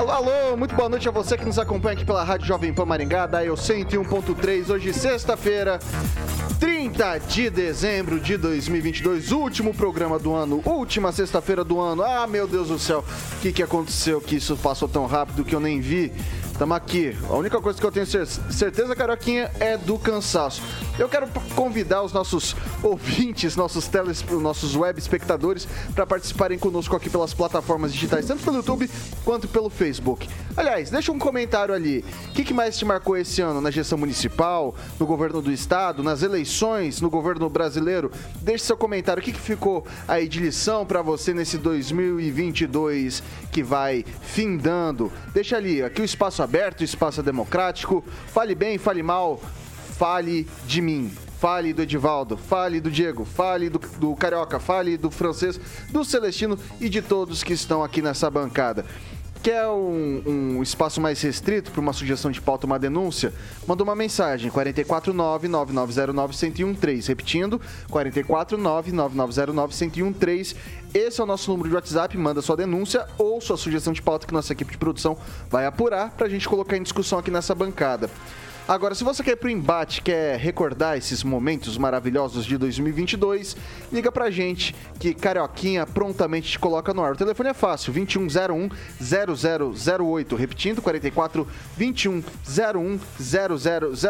Alô, alô, muito boa noite a você que nos acompanha aqui pela Rádio Jovem Pan Maringá, da Eu 101.3, hoje sexta-feira, 30 de dezembro de 2022, último programa do ano, última sexta-feira do ano. Ah, meu Deus do céu, o que, que aconteceu que isso passou tão rápido que eu nem vi? Estamos aqui. A única coisa que eu tenho certeza, Caroquinha, é do cansaço. Eu quero convidar os nossos ouvintes, nossos teles, nossos web espectadores para participarem conosco aqui pelas plataformas digitais, tanto pelo YouTube quanto pelo Facebook. Aliás, deixa um comentário ali. O que, que mais te marcou esse ano na gestão municipal, no governo do estado, nas eleições, no governo brasileiro? Deixe seu comentário. O que, que ficou aí de lição para você nesse 2022 que vai findando? Deixa ali, aqui o espaço aberto, o espaço democrático. Fale bem, fale mal, fale de mim. Fale do Edivaldo, fale do Diego, fale do, do Carioca, fale do francês, do Celestino e de todos que estão aqui nessa bancada. Quer um, um espaço mais restrito para uma sugestão de pauta, uma denúncia? Manda uma mensagem, 449-9909-1013. Repetindo, 449-9909-1013. Esse é o nosso número de WhatsApp, manda sua denúncia ou sua sugestão de pauta que nossa equipe de produção vai apurar para a gente colocar em discussão aqui nessa bancada. Agora, se você quer ir pro embate, quer recordar esses momentos maravilhosos de 2022, liga pra gente que Carioquinha prontamente te coloca no ar. O telefone é fácil, 2101 0008, repetindo 44 2101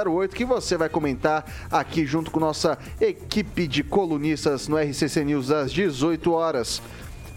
0008, que você vai comentar aqui junto com nossa equipe de colunistas no RCC News às 18 horas.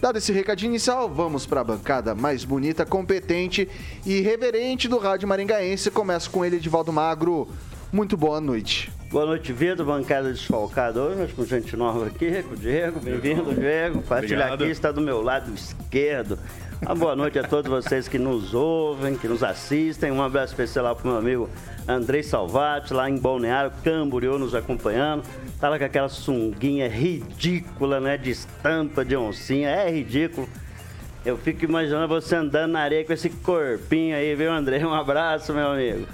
Dado esse recadinho inicial, vamos para a bancada mais bonita, competente e reverente do Rádio Maringaense. Começa com ele, Edivaldo Magro. Muito boa noite. Boa noite, Vitor. Bancada desfalcada hoje, mas com gente nova aqui, com o Diego. Bem-vindo, Diego. Partilha aqui, está do meu lado esquerdo. Uma boa noite a todos vocês que nos ouvem, que nos assistem. Um abraço especial para o meu amigo Andrei Salvati, lá em Balneário, Camboriú, nos acompanhando. Tá lá com aquela sunguinha ridícula, né? De estampa de oncinha. É ridículo. Eu fico imaginando você andando na areia com esse corpinho aí, viu, André? Um abraço, meu amigo.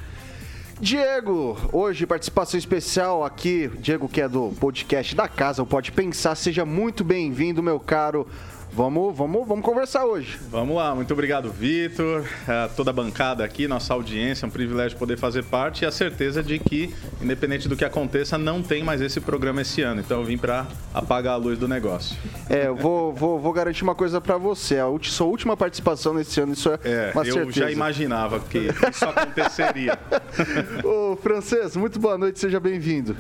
Diego, hoje participação especial aqui, Diego que é do podcast da casa, o Pode Pensar, seja muito bem-vindo, meu caro Vamos, vamos, vamos conversar hoje. Vamos lá, muito obrigado, Vitor, toda a bancada aqui, nossa audiência, é um privilégio poder fazer parte e a certeza de que, independente do que aconteça, não tem mais esse programa esse ano. Então eu vim para apagar a luz do negócio. É, eu vou, vou, vou garantir uma coisa para você, a sua última participação nesse ano, isso é, é uma eu certeza. já imaginava que isso aconteceria. Ô, Francês, muito boa noite, seja bem-vindo.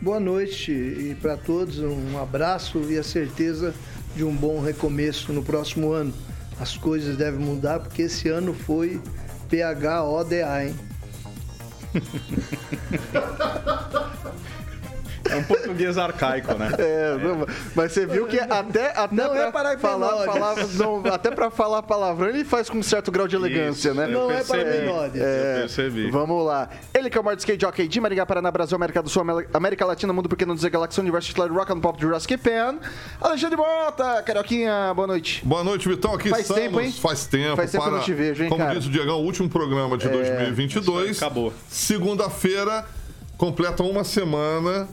Boa noite e para todos um abraço e a certeza de um bom recomeço no próximo ano. As coisas devem mudar porque esse ano foi PHODA, hein? É um português arcaico, né? É, não, mas você viu que até, até não é para falar, falar não, até para falar palavrão ele faz com um certo grau de elegância, Isso, né? Não é para menores. É, eu percebi. Vamos lá. Ele que é o maior skate jockey de Maringá, Paraná, Brasil, América do Sul, América Latina, Mundo Pequeno, dizer Galáxia, Universo titular Rock and Pop Jurassic Pan. Alexandre Bota, Carioquinha, boa noite. Boa noite, Vitão. Aqui Faz estamos. tempo, hein? Faz tempo. Faz tempo para, que eu não te vejo, hein, Como cara? disse o Diegão, o último programa de 2022. Acabou. Segunda-feira, completa uma semana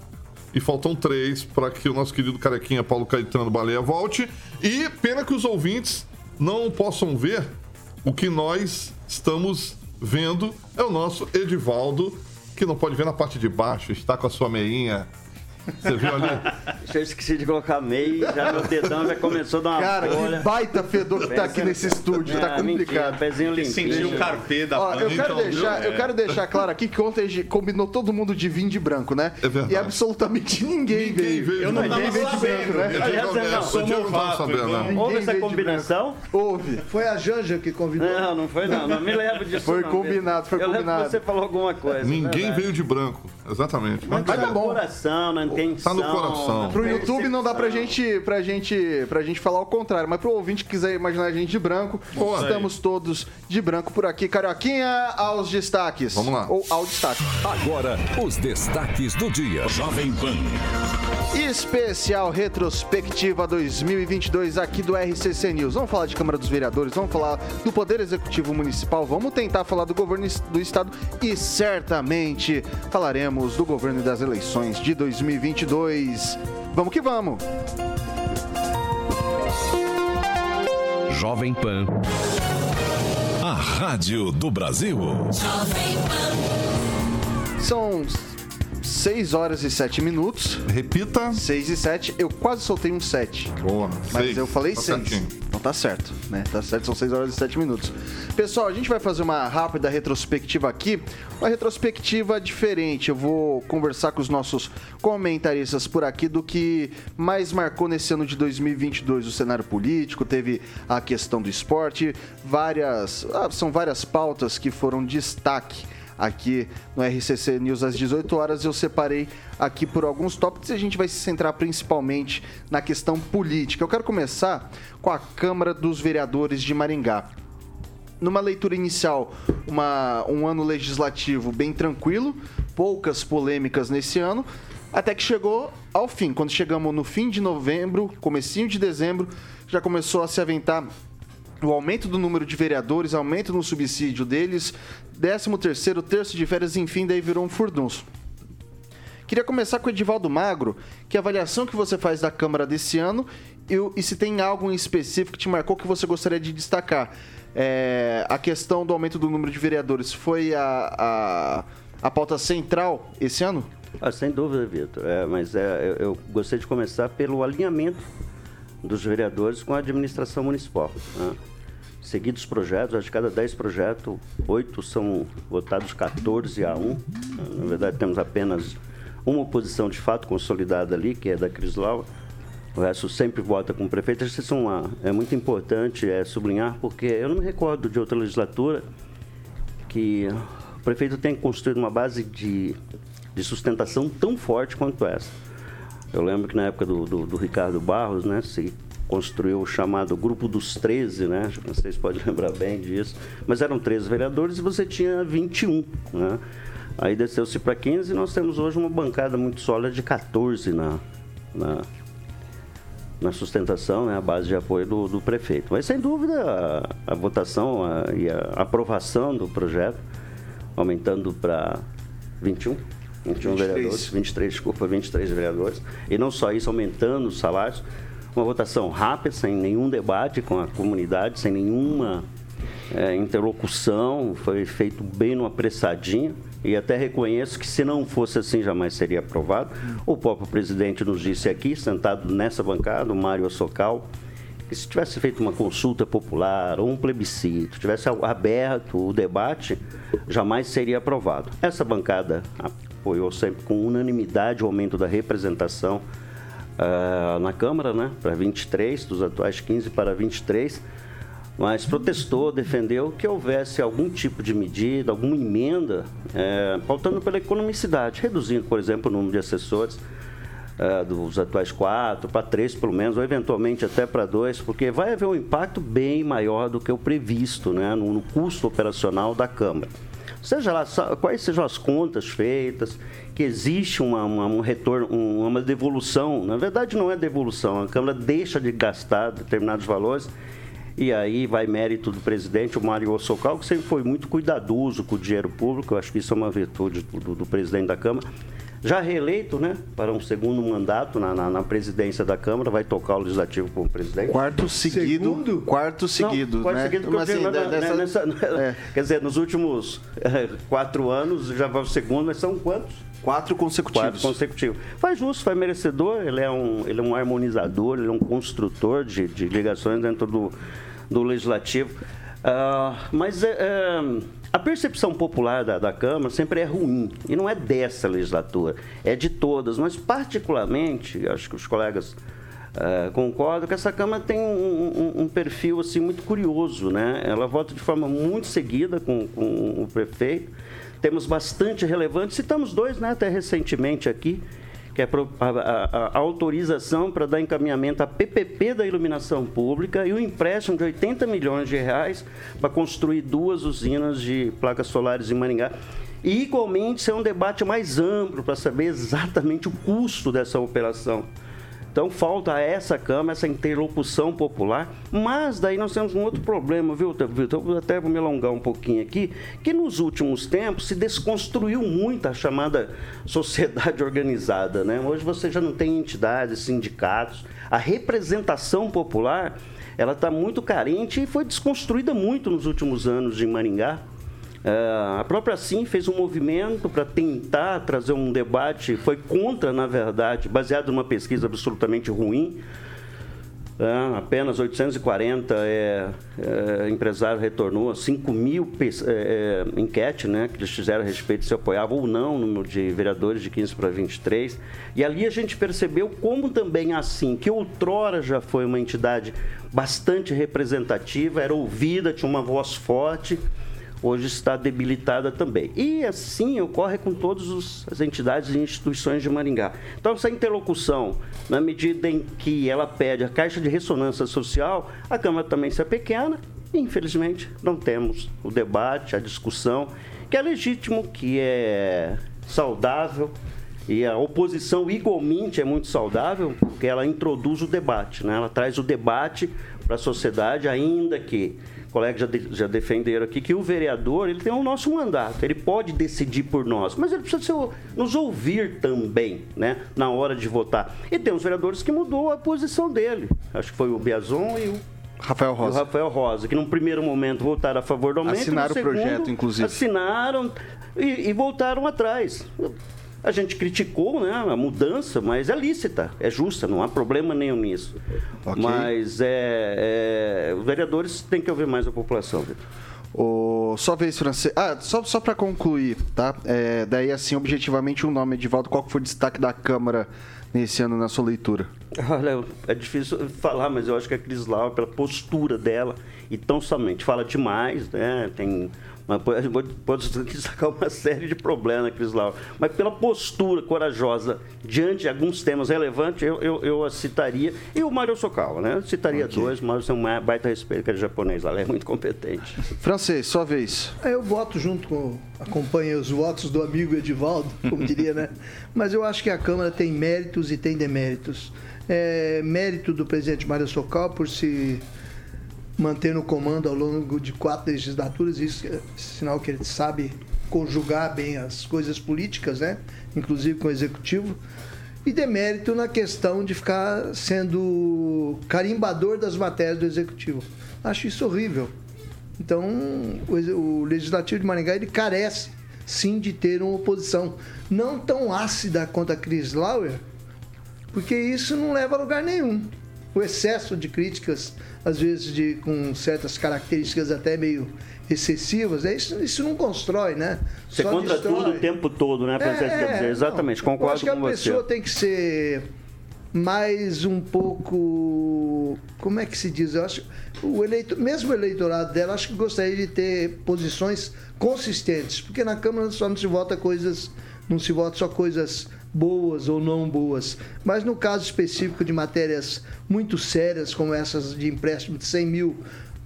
e faltam três para que o nosso querido carequinha Paulo Caetano Baleia volte. E pena que os ouvintes não possam ver o que nós estamos vendo. É o nosso Edivaldo, que não pode ver na parte de baixo, está com a sua meinha Você viu ali? Eu esqueci de colocar meio, já meu dedão já começou a dar uma Cara, folha. que baita fedor que tá aqui nesse estúdio, tá Ah, mentira, complicado. pezinho limpinho. Sentiu o carpê da Ó, eu, quero então, deixar, viu? eu quero deixar claro aqui que ontem a gente combinou todo mundo de vir de branco, né? É verdade. E absolutamente ninguém, Ninguém veio. veio Eu de não branco. tava veio de branco, né? Eu não, o Diego não tava sabendo. Ninguém Houve essa veio de combinação? Houve. Foi a Janja que convidou. Não, não foi não. Não me lembro disso. Foi não. combinado, foi eu lembro combinado. que você falou alguma coisa. Ninguém veio de branco, exatamente. Mas, Mas tá tá no bom. coração, na intenção. Tá no coração. na Pro YouTube não dá pra gente, pra gente, pra gente falar o contrário, mas pro ouvinte que quiser imaginar a gente de branco, Boa. estamos todos de branco por aqui. Carioquinha, aos destaques. Vamos lá. Ou ao destaque. Agora, os destaques do dia. Jovem Pan. Especial Retrospectiva 2022 aqui do RCC News. Vamos falar de Câmara dos Vereadores, vamos falar do Poder Executivo Municipal, vamos tentar falar do governo do Estado e certamente falaremos do governo e das eleições de 2022. Vamos que vamos! Jovem Pan. A Rádio do Brasil. São 6 horas e 7 minutos. repita. 6 e 7, eu quase soltei um 7. Boa. Mas Seis. eu falei Tá 6. certinho. Então tá certo, né? Tá certo, são 6 horas e 7 minutos. Pessoal, a gente vai fazer uma rápida retrospectiva aqui. Uma retrospectiva diferente. Eu vou conversar com os nossos comentaristas por aqui do que mais marcou nesse ano de 2022 o cenário político. Teve a questão do esporte, várias. ah, são várias pautas que foram destaque aqui no RCC News às 18 horas. Eu separei aqui por alguns tópicos e a gente vai se centrar principalmente na questão política. Eu quero começar com a Câmara dos Vereadores de Maringá. Numa leitura inicial, uma- um ano legislativo bem tranquilo, poucas polêmicas nesse ano, até que chegou ao fim. Quando chegamos no fim de novembro, comecinho de dezembro, já começou a se aventar o aumento do número de vereadores, aumento no subsídio deles, 13 terceiro terço de férias, enfim, daí virou um furdunço. Queria começar com o Edivaldo Magro, que avaliação que você faz da Câmara desse ano e, e se tem algo em específico que te marcou que você gostaria de destacar. É, a questão do aumento do número de vereadores foi a, a, a pauta central esse ano? Ah, sem dúvida, Vitor. É, mas é, eu, eu de começar pelo alinhamento dos vereadores com a administração municipal. Né? Seguidos projetos, acho que cada 10 projetos, 8 são votados 14 a 1. Na verdade, temos apenas uma oposição de fato consolidada ali, que é da Crislau. O resto sempre vota com o prefeito. Acho que isso é, uma- é muito importante é, sublinhar, porque eu não me recordo de outra legislatura que o prefeito tem construído uma base de, de sustentação tão forte quanto essa. Eu lembro que na época do, do, do Ricardo Barros, né, se construiu o chamado Grupo dos 13, né? Acho que Vocês podem lembrar bem disso. Mas eram 13 vereadores e você tinha 21, né? Aí desceu-se para 15 e nós temos hoje uma bancada muito sólida de 14 na, na, na sustentação, né, a base de apoio do, do prefeito. Mas, sem dúvida, a, a votação a- e a aprovação do projeto, aumentando para 21, 21 23. vereadores, 23, desculpa, 23 vereadores, e não só isso, aumentando os salários, uma votação rápida, sem nenhum debate com a comunidade, sem nenhuma é, interlocução, foi feito bem no apressadinho. E até reconheço que se não fosse assim, jamais seria aprovado. O próprio presidente nos disse aqui, sentado nessa bancada, o Mário Socal, que se tivesse feito uma consulta popular ou um plebiscito, tivesse aberto o debate, jamais seria aprovado. Essa bancada apoiou sempre com unanimidade o aumento da representação ah, na Câmara, né, para 23, dos atuais 15 para 23 mas protestou, defendeu que houvesse algum tipo de medida, alguma emenda, é, pautando pela economicidade, reduzindo, por exemplo, o número de assessores é, dos atuais quatro para três, pelo menos, ou eventualmente até para dois, porque vai haver um impacto bem maior do que o previsto né, no, no custo operacional da Câmara. Seja lá quais sejam as contas feitas, que existe uma, uma, um retorno, um- uma devolução. Na verdade, não é devolução, a Câmara deixa de gastar determinados valores e aí vai mérito do presidente, o Mário Ossocal, que sempre foi muito cuidadoso com o dinheiro público, eu acho que isso é uma virtude do- do presidente da Câmara, já reeleito, né, para um segundo mandato na, na, na presidência da Câmara, vai tocar o legislativo como presidente. Quarto seguido. Segundo? Quarto seguido, Não, quarto né? seguido, porque Mas, eu digo, assim, na- na- dessa- nessa- é. Quer dizer, nos últimos eh, quatro anos já vai o segundo, mas são quantos? Quatro consecutivos. Quatro consecutivos. Faz justo, faz merecedor, ele é um, ele é um harmonizador, ele é um construtor de, de ligações dentro do, do legislativo. Ah, mas é, é, a percepção popular da, da Câmara sempre é ruim, e não é dessa legislatura, é de todas, mas particularmente, acho que os colegas ah, concordam que essa Câmara tem um, um- um perfil assim, muito curioso. Né? Ela vota de forma muito seguida com, com o prefeito, temos bastante relevante, citamos dois né, até recentemente aqui, que é a, a- a autorização para dar encaminhamento à PPP da iluminação pública e o empréstimo de 80 milhões de reais para construir duas usinas de placas solares em Maringá. E, igualmente, ser um debate mais amplo para saber exatamente o custo dessa operação. Então falta essa Câmara essa interlocução popular, mas daí nós temos um outro problema, viu, Vitor? Eu até vou me alongar um pouquinho aqui, que nos últimos tempos se desconstruiu muito a chamada sociedade organizada. Né? Hoje você já não tem entidades, sindicatos, a representação popular ela está muito carente e foi desconstruída muito nos últimos anos em Maringá. É, a própria Sim fez um movimento para tentar trazer um debate, foi contra, na verdade, baseado numa pesquisa absolutamente ruim. É, apenas 840 é, é, empresário retornou, 5 mil é, é, enquete né, que eles fizeram a respeito se apoiavam ou não o número de vereadores de 15 para 23. E ali a gente percebeu como também assim, que outrora já foi uma entidade bastante representativa, era ouvida, tinha uma voz forte hoje está debilitada também. E assim ocorre com todas as entidades e instituições de Maringá. Então, essa interlocução, na medida em que ela pede a caixa de ressonância social, a Câmara também se é pequena, e, infelizmente, não temos o debate, a discussão, que é legítimo, que é saudável, e a oposição igualmente é muito saudável, porque ela introduz o debate, né? ela traz o debate para a sociedade, ainda que colegas já, de- já defenderam aqui que o vereador ele tem o nosso mandato, ele pode decidir por nós, mas ele precisa ser- nos ouvir também, né, na hora de votar. E tem os vereadores que mudou a posição dele. Acho que foi o Biazon e o Rafael Rosa. Rafael Rosa, que num primeiro momento votaram a favor do aumento. Assinaram no o projeto, segundo, inclusive. Assinaram e, e voltaram atrás. A gente criticou né, a mudança, mas é lícita, é justa, não há problema nenhum nisso. Ok. Mas é, é, os vereadores têm que ouvir mais a população. Vitor. O... Só vez francês. Ah, só, só para concluir, tá? É, daí, assim, objetivamente, um nome, Edivaldo, qual foi o destaque da Câmara nesse ano na sua leitura? Olha, é difícil falar, mas eu acho que a Cris Lau, pela postura dela, e tão somente fala demais, né? Tem. Uma, pode, pode destacar uma série de problemas Cris Lau. Mas pela postura corajosa diante de alguns temas relevantes, eu, eu, eu a citaria. E o Mário Sokawa, né? Eu citaria dois, o Mário tem um baita respeito, que ele é japonês lá, ele é muito competente. Francês, sua vez. É, Eu voto junto com. acompanho os votos do amigo Edivaldo, como diria, né? Mas eu acho que a Câmara tem méritos e tem deméritos. É, mérito do presidente Mário Socal por se manter no comando ao longo de quatro legislaturas, isso é sinal que ele sabe conjugar bem as coisas políticas, né? Inclusive com o executivo. E demérito na questão de ficar sendo carimbador das matérias do executivo. Acho isso horrível. Então, o, Legislativo de Maringá ele carece, sim, de ter uma oposição não tão ácida quanto a Cris Lauer, porque isso não leva a lugar nenhum. O excesso de críticas, às vezes de, com certas características até meio excessivas, né? isso, isso não constrói, né? Você Só contra destrói. tudo o tempo todo, né? Presidente? Quer dizer, exatamente, não. concordo Eu acho que com a você. pessoa tem que ser mais um pouco. Como é que se diz? Eu acho o eleito, mesmo o eleitorado dela, acho que gostaria de ter posições consistentes, porque na Câmara só não se vota coisas, não se vota só coisas boas ou não boas. Mas no caso específico de matérias muito sérias, como essas de empréstimo de 100 mil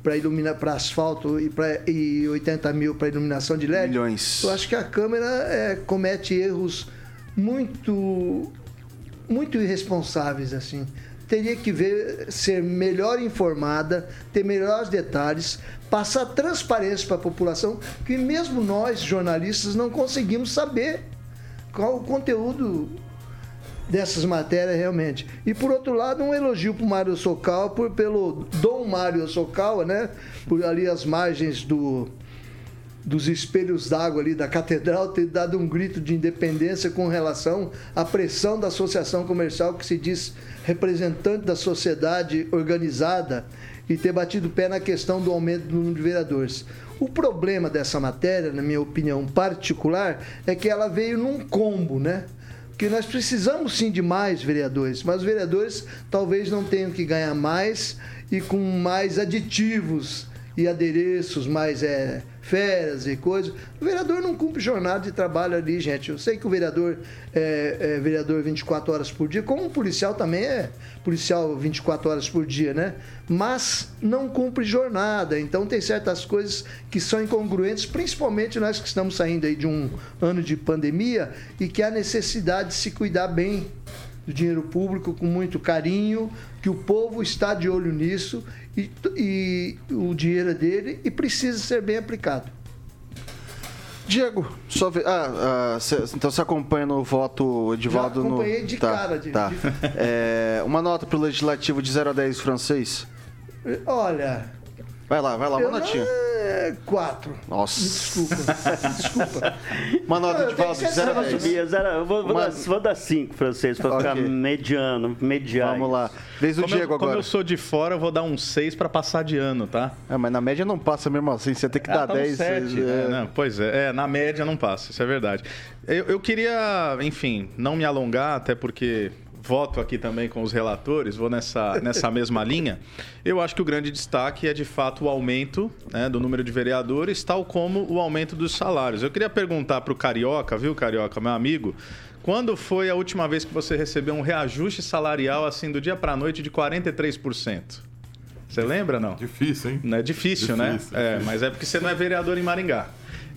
para iluminar para asfalto e, pra, e 80 mil para iluminação de LED, Milhões. eu acho que a Câmara é, comete erros muito muito irresponsáveis assim. Teria que ver ser melhor informada, ter melhores detalhes, passar transparência para a população, que mesmo nós jornalistas não conseguimos saber qual o conteúdo dessas matérias realmente. E por outro lado, um elogio para o Mário Socal, por, pelo Dom Mário Socal, né? Por ali as margens do, dos espelhos d'água ali da catedral, ter dado um grito de independência com relação à pressão da associação comercial que se diz representante da sociedade organizada e ter batido pé na questão do aumento do número de vereadores. O problema dessa matéria, na minha opinião particular, é que ela veio num combo, né? que nós precisamos sim de mais vereadores, mas os vereadores talvez não tenham que ganhar mais e com mais aditivos e adereços, mais é, férias e coisas. O vereador não cumpre jornada de trabalho ali, gente. Eu sei que o vereador é, é vereador 24 horas por dia, como o policial também é policial 24 horas por dia, né? Mas não cumpre jornada. Então tem certas coisas que são incongruentes, principalmente nós que estamos saindo aí de um ano de pandemia e que há necessidade de se cuidar bem do dinheiro público com muito carinho, que o povo está de olho nisso e, e o dinheiro é dele e precisa ser bem aplicado. Diego, só ve... ah, ah, cê, então você acompanha no voto Edivaldo Já acompanhei no... de tá, cara. De, tá. de... É, uma nota para o Legislativo de 0 a 10 francês? Olha... Vai lá, vai lá, uma notinha. É, quatro. Nossa. Desculpa. Desculpa. Uma nota de volta de 0 a 10. Subia, zero, eu vou, vou, Uma- dar, vou dar cinco francês para ficar Ok. mediano, mediano. Vamos lá. Vez Como, Diego eu, como agora. eu sou de fora, eu vou dar um 6 pra passar de ano, tá? É, mas na média não passa mesmo assim. Você tem que dar Ah, tá no 10. sete, é, né? Não, pois é, é, na média não passa, isso é verdade. Eu, eu queria, enfim, não me alongar, até porque voto aqui também com os relatores, vou nessa, nessa mesma linha. Eu acho que o grande destaque é, de fato, o aumento né, do número de vereadores, tal como o aumento dos salários. Eu queria perguntar para o Carioca, viu, Carioca, meu amigo, quando foi a última vez que você recebeu um reajuste salarial, assim, do dia para a noite de 43%? Você lembra, não? Difícil, hein? Não é difícil, né? Difícil, É, difícil. mas é porque você não é vereador em Maringá.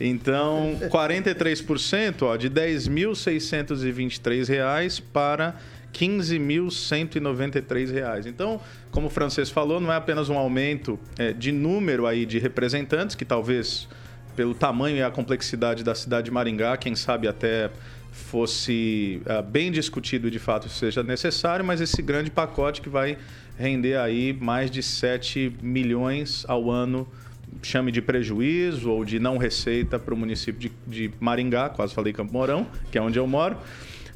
Então, 43%, ó, de 10.623 reais para 15.193 reais. Então, como o francês falou, não é apenas um aumento é, de número aí de representantes, que talvez pelo tamanho e a complexidade da cidade de Maringá, quem sabe até fosse ah, bem discutido e de fato seja necessário, mas esse grande pacote que vai render aí mais de 7 milhões ao ano, chame de prejuízo ou de não receita para o município de, de Maringá, quase falei Campo Mourão, que é onde eu moro.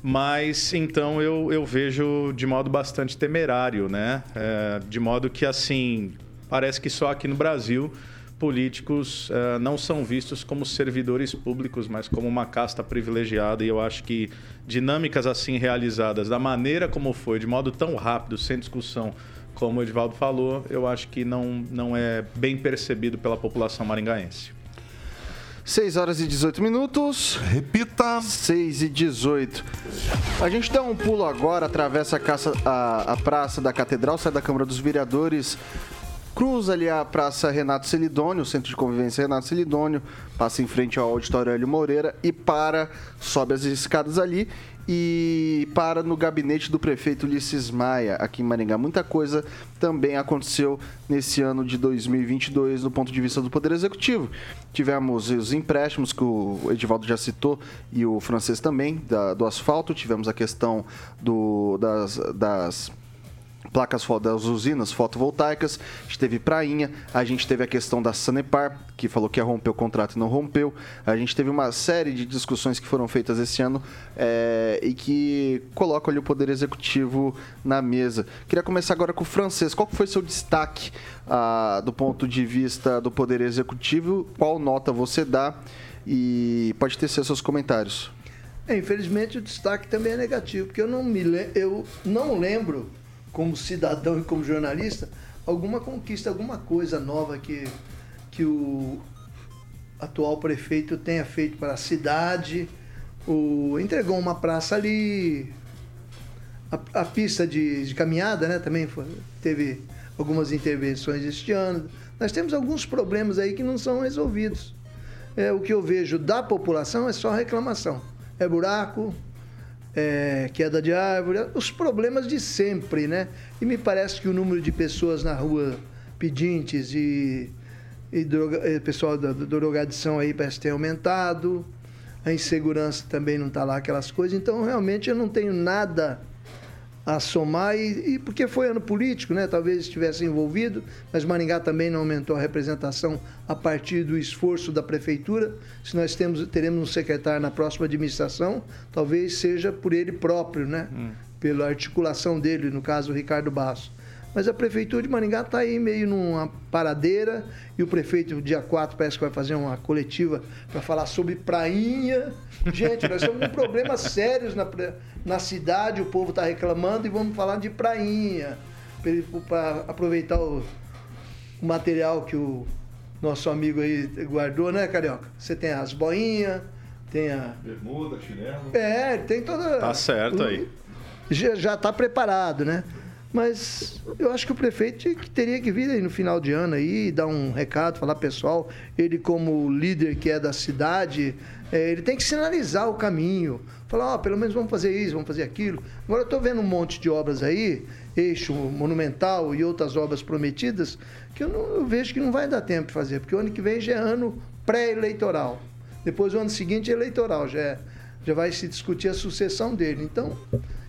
Mas então eu, eu vejo de modo bastante temerário, né? É, de modo que assim, parece que só aqui no Brasil políticos eh, não são vistos como servidores públicos, mas como uma casta privilegiada. E eu acho que dinâmicas assim realizadas da maneira como foi, de modo tão rápido, sem discussão, como o Edivaldo falou, eu acho que não, não é bem percebido pela população maringaense. 6 horas e 18 minutos. Repita. 6 e 18. A gente dá um pulo agora, atravessa a, caça- a- a Praça da Catedral, sai da Câmara dos Vereadores, cruza ali a Praça Renato Celidônio, o Centro de Convivência Renato Celidônio, passa em frente ao Auditório Hélio Moreira e para, sobe as escadas ali e para no gabinete do prefeito Ulisses Maia, aqui em Maringá. Muita coisa também aconteceu nesse ano de 2022 do ponto de vista do Poder Executivo. Tivemos os empréstimos que o Edivaldo já citou e o francês também, da- do asfalto. Tivemos a questão do, das, das placas das usinas fotovoltaicas, a gente teve Prainha, a gente teve a questão da Sanepar, que falou que ia romper o contrato e não rompeu, a gente teve uma série de discussões que foram feitas esse ano é, e que colocam ali o Poder Executivo na mesa. Queria começar agora com o francês. Qual foi seu destaque ah, do ponto de vista do Poder Executivo? Qual nota você dá? E pode ter seus comentários. É, infelizmente o destaque também é negativo, porque eu não me eu não lembro, como cidadão e como jornalista, alguma conquista, alguma coisa nova que, que o atual prefeito tenha feito para a cidade. O, entregou uma praça ali, a, a pista de, de caminhada, né? Também foi- teve algumas intervenções este ano. Nós temos alguns problemas aí que não são resolvidos. É, o que eu vejo da população é só reclamação. É buraco, é queda de árvore, os problemas de sempre, né? E me parece que o número de pessoas na rua pedintes e, e droga, pessoal da, da drogadição aí parece ter aumentado. a insegurança também não está lá, aquelas coisas. Então, realmente, eu não tenho nada a somar, e, e, porque foi ano político, né? Talvez estivesse envolvido, mas Maringá também não aumentou a representação a partir do esforço da prefeitura. Se nós temos, teremos um secretário na próxima administração, talvez seja por ele próprio, né? Hum. Pela articulação dele, no caso, o Ricardo Basso. Mas a prefeitura de Maringá está aí meio numa paradeira e o prefeito, dia 4, parece que vai fazer uma coletiva para falar sobre prainha. Gente, nós estamos com problemas sérios na, na cidade, o povo está reclamando e vamos falar de prainha. Para aproveitar o, o material que o nosso amigo aí guardou, né, Carioca? Você tem as boinhas, tem a. Bermuda, chinelo. É, tem toda. Tá certo aí. Já está preparado, né? Mas eu acho que o prefeito teria que vir aí no final de ano aí, dar um recado, falar pessoal, ele como líder que é da cidade, é, ele tem que sinalizar o caminho. Falar, ó, pelo menos vamos fazer isso, vamos fazer aquilo. Agora eu estou vendo um monte de obras aí, eixo monumental e outras obras prometidas, que eu, não, eu vejo que não vai dar tempo de fazer, porque o ano que vem já é ano pré-eleitoral. Depois o ano seguinte é eleitoral, já, é, já vai se discutir a sucessão dele. Então,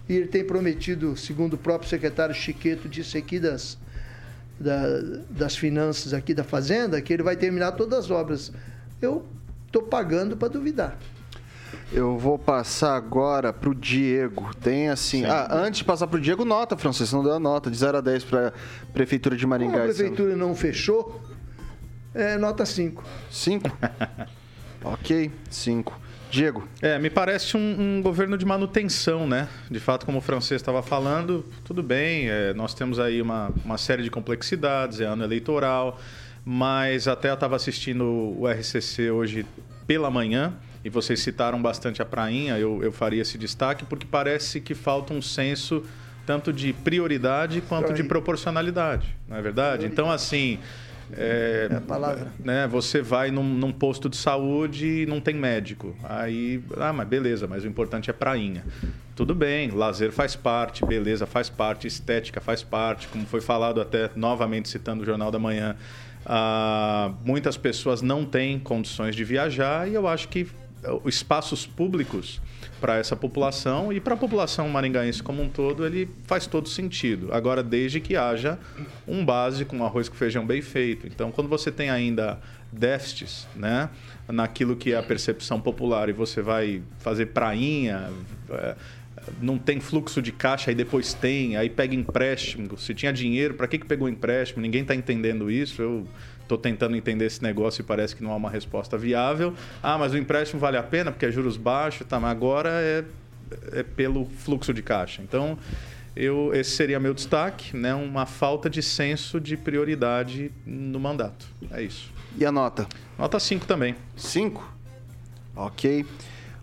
e ele tem prometido, segundo o próprio secretário Chiqueto disse aqui das, da, das finanças aqui da Fazenda, que ele vai terminar todas as obras. Eu estou pagando para duvidar. Eu vou passar agora para o Diego. Tem assim. Sim. Ah, antes de passar para o Diego, nota, Francisco. Não deu a nota de 0 a 10 para a Prefeitura de Maringá. Como a Prefeitura não fechou, é nota 5. 5? ok, 5. Diego. É, me parece um, um, governo de manutenção, né? De fato, como o francês estava falando, tudo bem, é, nós temos aí uma, uma série de complexidades, é ano eleitoral, mas até eu estava assistindo o RCC hoje pela manhã, e vocês citaram bastante a prainha, eu, eu faria esse destaque, porque parece que falta um senso tanto de prioridade quanto de proporcionalidade, não é verdade? Então, assim, é, é a palavra. Né, você vai num, num, posto de saúde e não tem médico. Aí, ah, mas beleza, mas o importante é prainha. Tudo bem, lazer faz parte, beleza faz parte, estética faz parte, como foi falado até novamente citando o Jornal da Manhã. Ah, muitas pessoas não têm condições de viajar e eu acho que espaços públicos para essa população e para a população maringaense como um todo, ele faz todo sentido. Agora, desde que haja um básico, um arroz com feijão bem feito. Então, quando você tem ainda déficits né, naquilo que é a percepção popular e você vai fazer prainha, é, não tem fluxo de caixa, aí depois tem, aí pega empréstimo. Se tinha dinheiro, para que, que pegou empréstimo? Ninguém está entendendo isso. Eu estou tentando entender esse negócio e parece que não há uma resposta viável. Ah, mas o empréstimo vale a pena porque é juros baixos, tá, mas agora é, é pelo fluxo de caixa. Então, eu, esse seria meu destaque, né? uma falta de senso de prioridade no mandato. É isso. E a nota? Nota 5 também. 5? Ok.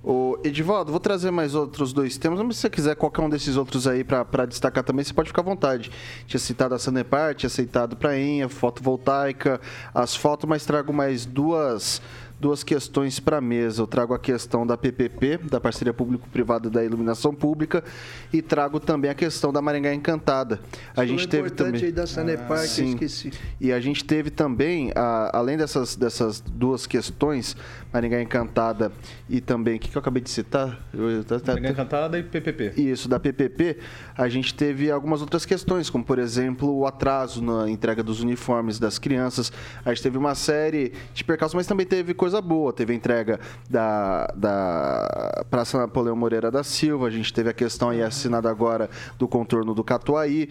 O Edivaldo, vou trazer mais outros dois temas. Mas se você quiser qualquer um desses outros aí para destacar também, você pode ficar à vontade. Tinha citado a Sanepar, tinha citado Prainha, fotovoltaica, asfalto, mas trago mais duas duas questões para a mesa. Eu trago a questão da PPP, da parceria público-privada da iluminação pública, e trago também a questão da Maringá Encantada. A gente teve também aí da Sanepar, ah, sim. esqueci. E a gente teve também, a, além dessas, dessas duas questões, Maringá Encantada e também, o que, que eu acabei de citar? Eu, Maringá Encantada e PPP. Isso, da PPP, a gente teve algumas outras questões, como por exemplo o atraso na entrega dos uniformes das crianças. A gente teve uma série de percalços, mas também teve coisa boa. Teve a entrega da, da Praça Napoleão Moreira da Silva, a gente teve a questão aí assinada agora do contorno do Catuaí.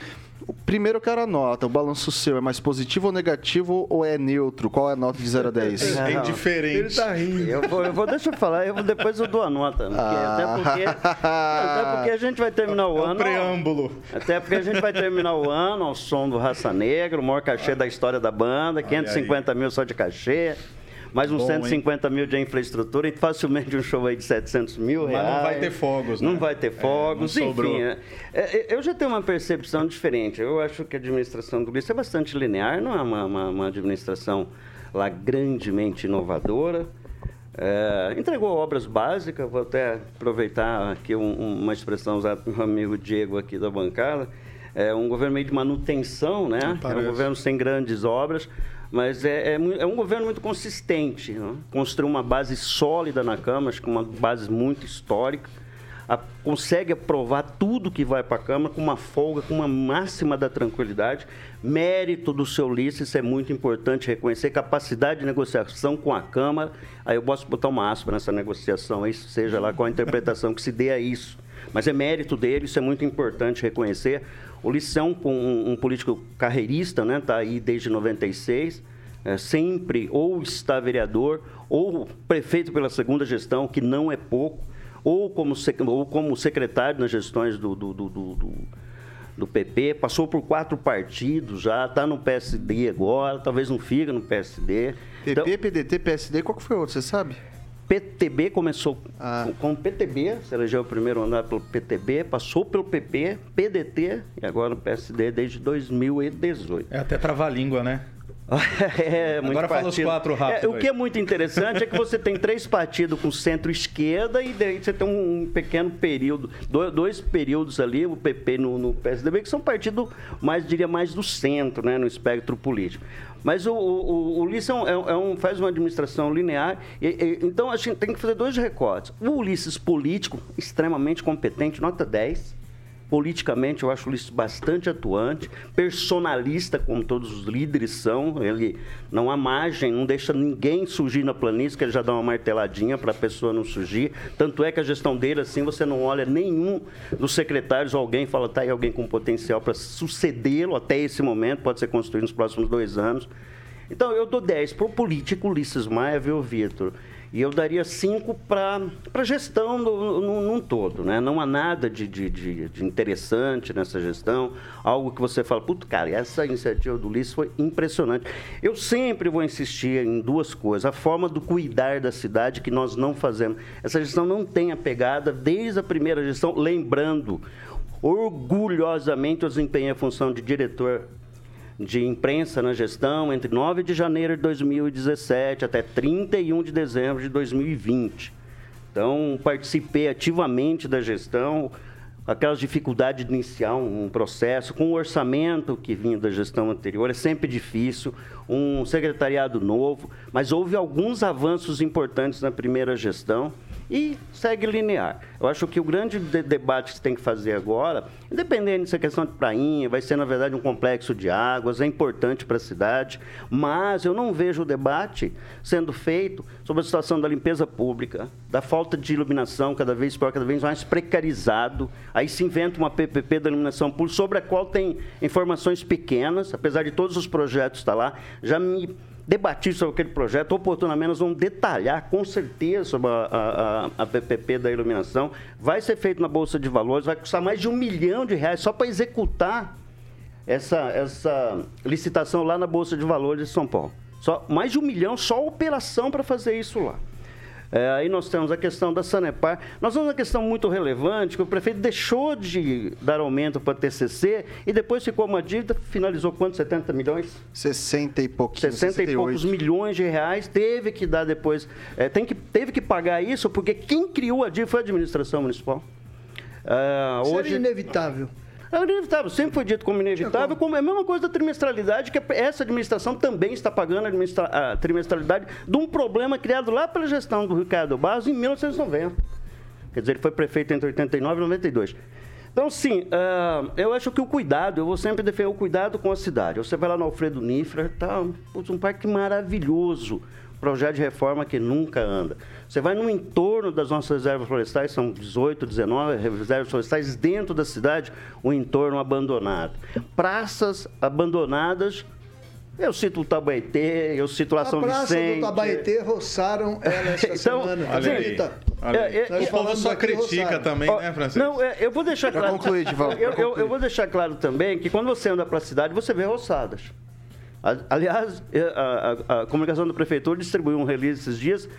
Primeiro eu quero a nota. O balanço seu é mais positivo ou negativo ou é neutro? Qual é a nota de 0 a 10? É indiferente. Ele tá rindo. Eu vou, eu vou, deixa eu falar, eu vou, depois eu dou a nota. Porque, ah. até, porque, até porque a gente vai terminar o é ano. preâmbulo. Até porque a gente vai terminar o ano ao som do Raça Negra, o maior cachê da história da banda, 550 mil só de cachê mais uns Bom, 150 hein? mil de infraestrutura e facilmente um show aí de 700 mil reais. Mas não vai ter fogos, né? Não vai ter fogos, é, enfim. É, é, eu já tenho uma percepção diferente. Eu acho que a administração do Gris é bastante linear, não é uma, uma, uma administração lá grandemente inovadora. É, entregou obras básicas, vou até aproveitar aqui um, uma expressão usada pelo meu amigo Diego aqui da bancada. É um governo meio de manutenção, né? É um governo sem grandes obras, Mas é, é, é um governo muito consistente. Né? Construiu uma base sólida na Câmara, acho que uma base muito histórica. A, consegue aprovar tudo que vai para a Câmara com uma folga, com uma máxima da tranquilidade. Mérito do seu Ulisses, isso é muito importante reconhecer. Capacidade de negociação com a Câmara. Aí eu posso botar uma aspa nessa negociação, aí, seja lá qual a interpretação que se dê a isso. Mas é mérito dele, isso é muito importante reconhecer. O é um, um, político carreirista, né? Está aí desde 96. É, sempre ou está vereador ou prefeito pela segunda gestão, que não é pouco, ou como, ou como secretário nas gestões do, do, do, do, do PP, passou por quatro partidos já, está no PSD agora, talvez não fica no PSD. PP, então, PDT, PSD, qual que foi o outro, você sabe? PTB começou ah. com o PTB, se elegeu o primeiro andar pelo PTB, passou pelo PP, PDT e agora o PSD desde 2018. É até travar-língua, né? é, Agora fala os quatro rápido. É, o que é muito interessante é que você tem três partidos com centro-esquerda e daí você tem um pequeno período, dois períodos ali, o PP no, no PSDB, que são partidos mais, diria, mais do centro, né, no espectro político. Mas o, o, o Ulisses é um, é um, faz uma administração linear, e, e, então a gente tem que fazer dois recortes. O Ulisses político, extremamente competente, nota 10, Politicamente, eu acho o bastante atuante, personalista, como todos os líderes são. Ele não há margem, não deixa ninguém surgir na planície, que ele já dá uma marteladinha para a pessoa não surgir. Tanto é que a gestão dele, assim, você não olha nenhum dos secretários, alguém fala, tá aí alguém com potencial para sucedê-lo até esse momento, pode ser construído nos próximos dois anos. Então, eu dou 10 para o político Ulisses Maia, viu, Vitor? E eu daria cinco para a gestão no, no, num todo. Né? Não há nada de, de, de, de, interessante nessa gestão, algo que você fala, puto, cara, essa iniciativa do Ulisses foi impressionante. Eu sempre vou insistir em duas coisas. A forma do cuidar da cidade que nós não fazemos. Essa gestão não tem a pegada desde a primeira gestão, lembrando, orgulhosamente eu desempenhei a função de diretor de imprensa na gestão entre 9 de janeiro de 2017 até 31 de dezembro de 2020. Então, participei ativamente da gestão, aquelas dificuldades de iniciar um processo, com o orçamento que vinha da gestão anterior, é sempre difícil, um secretariado novo, mas houve alguns avanços importantes na primeira gestão e segue linear. Eu acho que o grande de debate que tem que fazer agora, independente se é questão de prainha, vai ser na verdade um complexo de águas, é importante para a cidade, mas eu não vejo o debate sendo feito sobre a situação da limpeza pública, da falta de iluminação cada vez pior, cada vez mais precarizado. Aí se inventa uma PPP da iluminação pública sobre a qual tem informações pequenas, apesar de todos os projetos estar lá. Já me debatir sobre aquele projeto. Oportunamente, nós vamos detalhar com certeza sobre a, a, a, PPP da iluminação. Vai ser feito na Bolsa de Valores, vai custar mais de um milhão de reais só para executar essa, essa licitação lá na Bolsa de Valores de São Paulo. Só, mais de um milhão só operação para fazer isso lá. É, aí nós temos a questão da Sanepar. Nós temos uma questão muito relevante, que o prefeito deixou de dar aumento para a TCC e depois ficou uma dívida, finalizou quanto? 70 milhões? 60 e poucos. 60 68. e poucos milhões de reais. Teve que dar depois, é, tem que, teve que pagar isso, porque quem criou a dívida foi a administração municipal. É, hoje... inevitável. É inevitável, sempre foi dito como inevitável, como é a mesma coisa da trimestralidade, que essa administração também está pagando a, a trimestralidade de um problema criado lá pela gestão do Ricardo Barros em 1990. Quer dizer, ele foi prefeito entre 89 e 92. Então, sim, uh, eu acho que o cuidado, eu vou sempre defender o cuidado com a cidade. Você vai lá no Alfredo Nifra, tá um parque maravilhoso, projeto de reforma que nunca anda. Você vai no entorno das nossas reservas florestais, são 18, 19 reservas florestais dentro da cidade, o entorno abandonado. Praças abandonadas eu cito o Tabaetê, eu cito a São Vicente. A praça do Tabaetê roçaram ela essa então, semana. Olha aí, olha aí. É, é, o povo só critica roçaram. também, né, Francisco? Não, é, eu vou deixar claro... Concluir, Divaldo, eu, eu, eu, vou deixar claro também que quando você anda para a cidade, você vê roçadas. Aliás, a, a, a comunicação da prefeitura distribuiu um release esses dias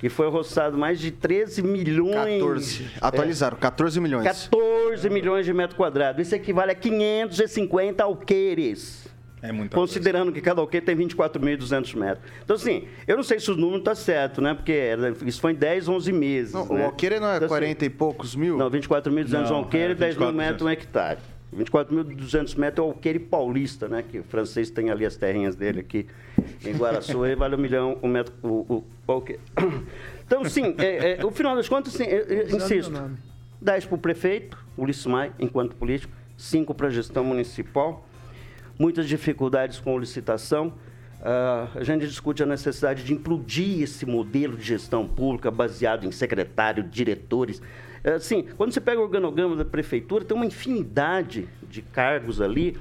que foi roçado mais de 13 milhões. 14. Atualizaram, é, 14 milhões. 14 milhões de metros quadrados. Isso equivale a 550 alqueires. É muito Considerando coisa. que cada alqueire tem 24.200 metros. Então, assim, eu não sei se o número está certo, né? Porque isso foi em 10, 11 meses. Não, né? O alqueire não é então, 40 assim, e poucos mil? Não, 24.200 alqueire, é, 10 mil metros um hectare. 24.200 metros é o alqueire paulista, né? Que o francês tem ali as terrinhas dele aqui. Em Guaraçu vale um milhão um metro. O, o, o? Então, sim, é, é, o final das contas, sim, insisto. 10 para o prefeito, Ulisses Maia, enquanto político, 5 para a gestão municipal. Muitas dificuldades com licitação. Uh, a gente discute a necessidade de implodir esse modelo de gestão pública baseado em secretário, diretores. Assim, quando você pega o organograma da prefeitura, tem uma infinidade de cargos ali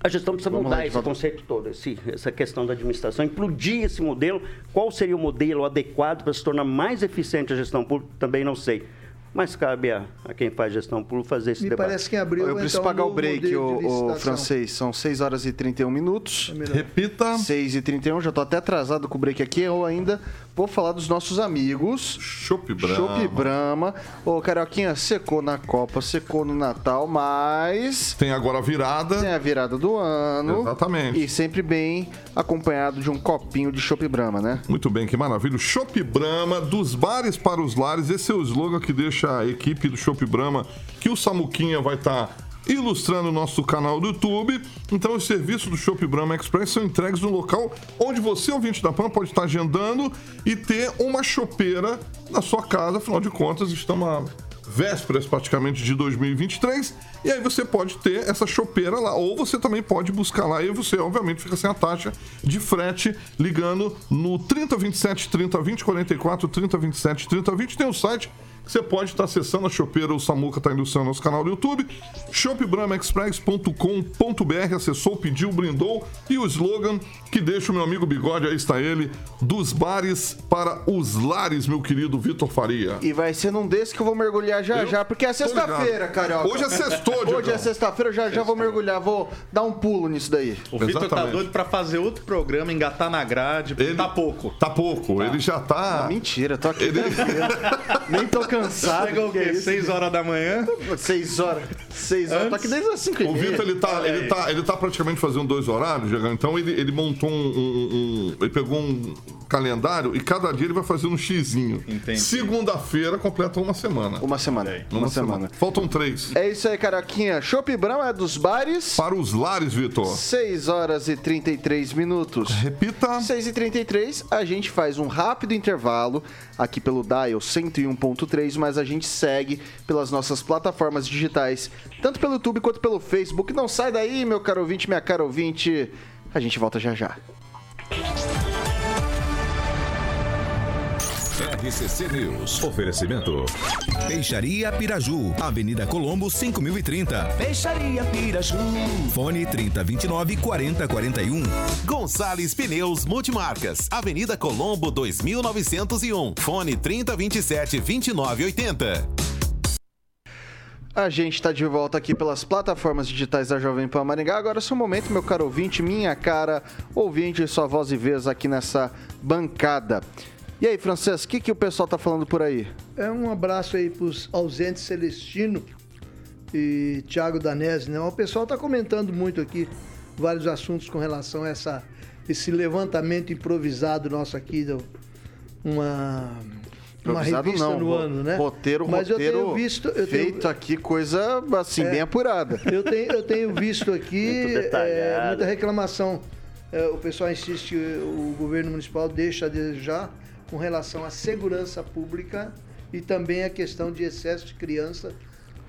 a gestão precisa Vamos mudar lá, esse conceito todo, esse, essa questão da administração, implodir esse modelo. Qual seria o modelo adequado para se tornar mais eficiente a gestão pública? Também não sei. Mas cabe a, a quem faz gestão pública fazer esse Me debate. parece que em abril Eu preciso pagar o break, o, o, francês. São 6 horas e 31 minutos. É Repita. 6 e 31 já estou até atrasado com o break aqui. Eu ainda vou falar dos nossos amigos. Chopp Brahma. Chopp Brahma. Ô, Carioquinha, secou na Copa, secou no Natal, mas... Tem agora a virada. Tem a virada do ano. Exatamente. E sempre bem acompanhado de um copinho de Chopp Brahma, né? Muito bem, que maravilha. Chopp Brahma, dos bares para os lares. Esse é o slogan que deixa a equipe do Shop Brahma, que o Samuquinha vai estar. Tá ilustrando o nosso canal do YouTube. Então, os serviços do Shop Brahma Express são entregues no local onde você, ouvinte da PAN, pode estar agendando e ter uma chopeira na sua casa. Afinal de contas, estamos a vésperas praticamente de 2023. E aí você pode ter essa chopeira lá. Ou você também pode buscar lá e você, obviamente, fica sem a taxa de frete ligando no 3027 3020 44 3027 3020. Tem o site você pode estar acessando a chopeira, o Samuca está ilustrando nosso canal do YouTube, shopbramaexpress.com.br, acessou, pediu, brindou, e o slogan que deixa o meu amigo Bigode, aí está ele, dos bares para os lares, meu querido Vitor Faria. E vai ser num desses que eu vou mergulhar já eu já, porque é sexta-feira, carioca. Hoje é sextou, Hoje é sexta-feira, eu já, já vou mergulhar, vou dar um pulo nisso daí. O Vitor tá doido para fazer outro programa, engatar na grade, ele tá pouco. Tá pouco, tá. ele já tá... Não, mentira, tô aqui ele... Nem tô cansado. Chega o quê? 6 horas da manhã? 6 horas. 6 horas. Tô aqui desde as 5 O Vitor, ele tá, ele, tá, ele tá praticamente fazendo dois horários, então ele, ele montou um, um, um, Ele pegou um calendário e cada dia ele vai fazer um xizinho. Entendi. Segunda-feira completa uma semana. Uma semana. Uma, uma semana. semana. Faltam três. É isso aí, Caraquinha. Chopp Brahma é dos bares. Para os lares, Vitor. 6 horas e 33 minutos. Repita. 6 e 33 a gente faz um rápido intervalo aqui pelo Dial 101.3, mas a gente segue pelas nossas plataformas digitais, tanto pelo YouTube quanto pelo Facebook. Não sai daí, meu caro ouvinte, minha cara ouvinte. A gente volta já já. RCC News. Oferecimento. Peixaria Piraju. Avenida Colombo, 5030. Peixaria Piraju. Fone 3029 4041. Gonçalves Pneus Multimarcas. Avenida Colombo, 2901. Fone 3027 2980. A gente está de volta aqui pelas plataformas digitais da Jovem Pan Maringá. Agora é seu momento, meu caro ouvinte, minha cara ouvinte, sua voz e vez aqui nessa bancada. E aí, Francesco, o que, que o pessoal tá falando por aí? É um abraço aí pros ausentes Celestino e Thiago Danese, né? O pessoal tá comentando muito aqui vários assuntos com relação a essa, esse levantamento improvisado nosso aqui, uma uma revista não, no ano, né? Roteiro, Mas roteiro eu tenho visto, eu feito tenho... aqui, coisa assim, é, bem apurada. Eu tenho, eu tenho visto aqui é, muita reclamação. É, o pessoal insiste, o governo municipal deixa a desejar com relação à segurança pública e também a questão de excesso de criança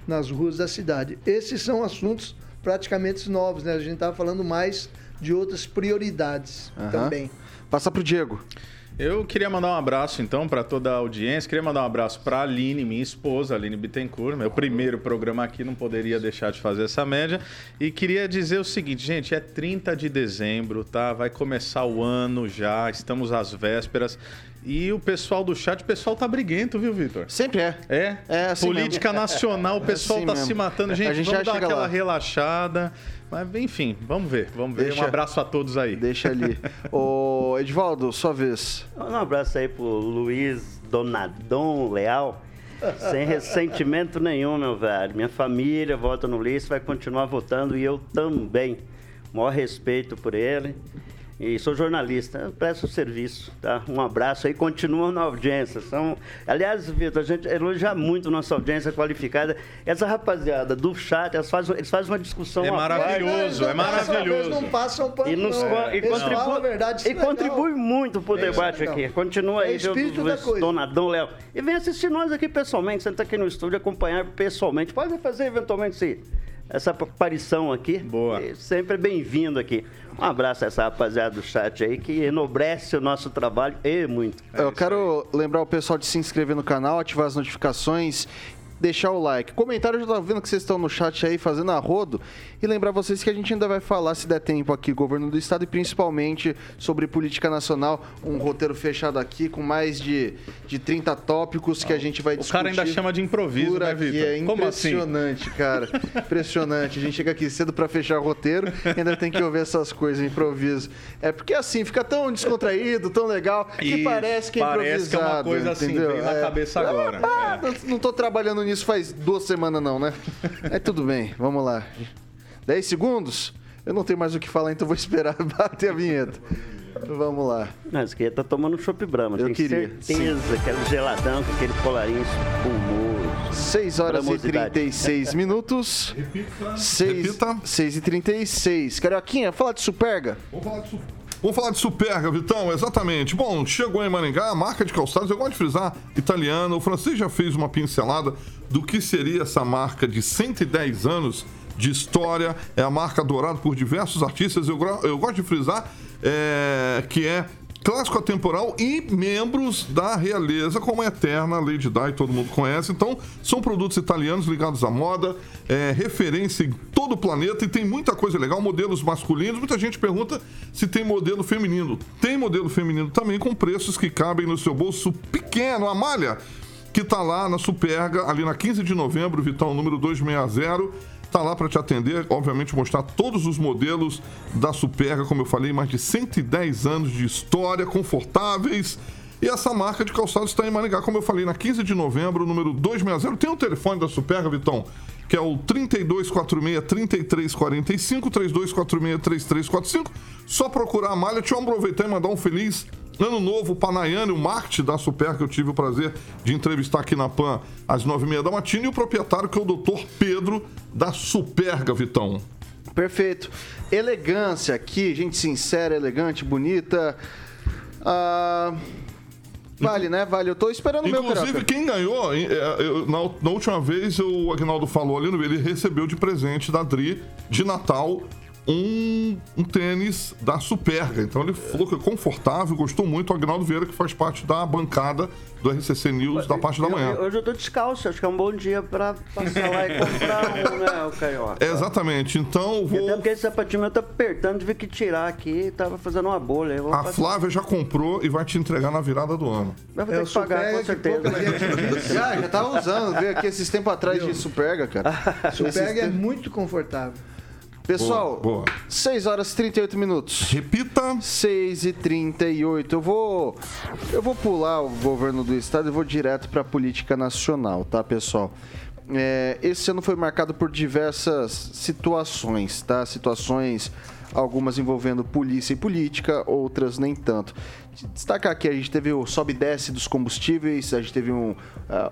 nas ruas da cidade. Esses são assuntos praticamente novos, né? A gente estava falando mais de outras prioridades uhum. também. Passa para o Diego. Eu queria mandar um abraço, então, para toda a audiência. Queria mandar um abraço para a Aline, minha esposa, Aline Bittencourt. Meu primeiro programa aqui, não poderia deixar de fazer essa média. E queria dizer o seguinte, gente, é 30 de dezembro, tá? Vai começar o ano já, estamos às vésperas. E o pessoal do chat, o pessoal tá briguento, viu, Vitor? Sempre é. É? É assim Política mesmo. nacional, o pessoal é assim tá mesmo. se matando. Gente, a gente vamos dar aquela lá. relaxada. Mas, enfim, vamos ver, vamos ver. Deixa, um abraço a todos aí. Deixa ali. Ô, Edvaldo, sua vez. Um abraço aí pro Luiz Donadon Leal. Sem ressentimento nenhum, meu velho. Minha família vota no Luiz, vai continuar votando e eu também. Maior respeito por ele. E sou jornalista, presto serviço, tá? Um abraço aí, continuam na audiência. São, aliás, Vitor, a gente elogia muito nossa audiência qualificada. Essa rapaziada do chat, eles fazem, eles fazem uma discussão É maravilhoso, é maravilhoso. Não passam pano, E, nos, não. co- e contribui, verdade, isso e é contribui muito pro É, debate é legal. aqui. Continua É aí, espírito viu, da coisa. Donadão Léo. E vem assistir nós aqui pessoalmente, senta aqui no estúdio, acompanhar pessoalmente. Pode fazer eventualmente esse, essa aparição aqui. Boa. E sempre bem-vindo aqui. Um abraço a essa rapaziada do chat aí que enobrece o nosso trabalho e muito. Eu quero lembrar o pessoal de se inscrever no canal, ativar as notificações, deixar o like. Comentário, eu já tava vendo que vocês estão no chat aí fazendo a rodo. E lembrar vocês que a gente ainda vai falar, se der tempo aqui, governo do estado e principalmente sobre política nacional. Um roteiro fechado aqui com mais de, de 30 tópicos que a gente vai O discutir. cara ainda chama de improviso, né. Vitor? É assim? impressionante, cara. Impressionante. A gente chega aqui cedo pra fechar o roteiro e ainda tem que ouvir essas coisas, improviso. É porque assim, fica tão descontraído, tão legal, que Isso, parece que é parece que é uma improvisado. coisa assim, entendeu? veio na cabeça agora. Ah, não, não tô trabalhando nisso faz duas semanas, não, né? É tudo bem, vamos lá. 10 segundos? Eu não tenho mais o que falar, então vou esperar bater a vinheta. Vamos lá. Mas que tá tomando chopp Brahma, Eu tenho queria, certeza, aquele geladão com aquele colarinho espumoso. 6 horas e Bramosidade. 36 minutos. 6, Repita. 6 e 36. Carioquinha, fala de Superga. Vamos falar de, su- Vamos falar de Superga, Vitão, exatamente. Bom, chegou em Maringá, a marca de calçados, eu gosto de frisar, italiana. O francês já fez uma pincelada do que seria essa marca de 110 anos de história. É a marca adorada por diversos artistas. Eu, eu gosto de frisar é, que é clássico atemporal e membros da realeza, como a eterna Lady Di, todo mundo conhece. Então, são produtos italianos ligados à moda, é, referência em todo o planeta e tem muita coisa legal, modelos masculinos. Muita gente pergunta se tem modelo feminino. Tem modelo feminino também com preços que cabem no seu bolso pequeno. A malha que tá lá na Superga, ali na 15 de novembro, Vitão, número 260. Tá lá para te atender, obviamente mostrar todos os modelos da Superga, como eu falei, mais de 110 anos de história, confortáveis. E essa marca de calçados está em Maringá, como eu falei, na 15 de novembro, número 260. Tem o telefone da Superga, Vitão, que é o 3246-3345, 3246-3345. Só procurar a malha. Eu aproveitar e mandar um feliz ano novo para Nayane, o marketing da Superga, que eu tive o prazer de entrevistar aqui na PAN às 9h30 da matina, e o proprietário, que é o doutor Pedro, da Superga, Vitão. Perfeito. Elegância aqui, gente sincera, elegante, bonita. Ah, vale, né? Vale. Eu tô esperando o meu Inclusive, quem ganhou, eh, eu- na, na última vez, o Agnaldo falou ali, ele recebeu de presente da Dri, de Natal, um, um tênis da Superga. Então ele falou que é confortável, gostou muito. O Agnaldo Vieira, que faz parte da bancada do RCC News, da parte da manhã. Hoje eu tô descalço, acho que é um bom dia pra passar lá e comprar um, né, o Carioca. É, exatamente. Então, Até vou... porque esse sapatinho meu tá apertando, tive que tirar aqui, tava fazendo uma bolha. A passar- Flávia já comprou e vai te entregar na virada do ano. Eu vou É ter o que pagar, com certeza. Já, já tava usando. Veio aqui esses tempos atrás de Superga, cara. Superga é muito confortável. Pessoal, Boa, boa. 6 horas e 38 minutos. Repita. 6 e 38. Eu vou eu vou pular o governo do estado e vou direto para a política nacional, tá, pessoal? É, esse ano foi marcado por diversas situações, tá? Situações, algumas envolvendo polícia e política, outras nem tanto. Destacar aqui, a gente teve o sobe e desce dos combustíveis, a gente teve um. ah,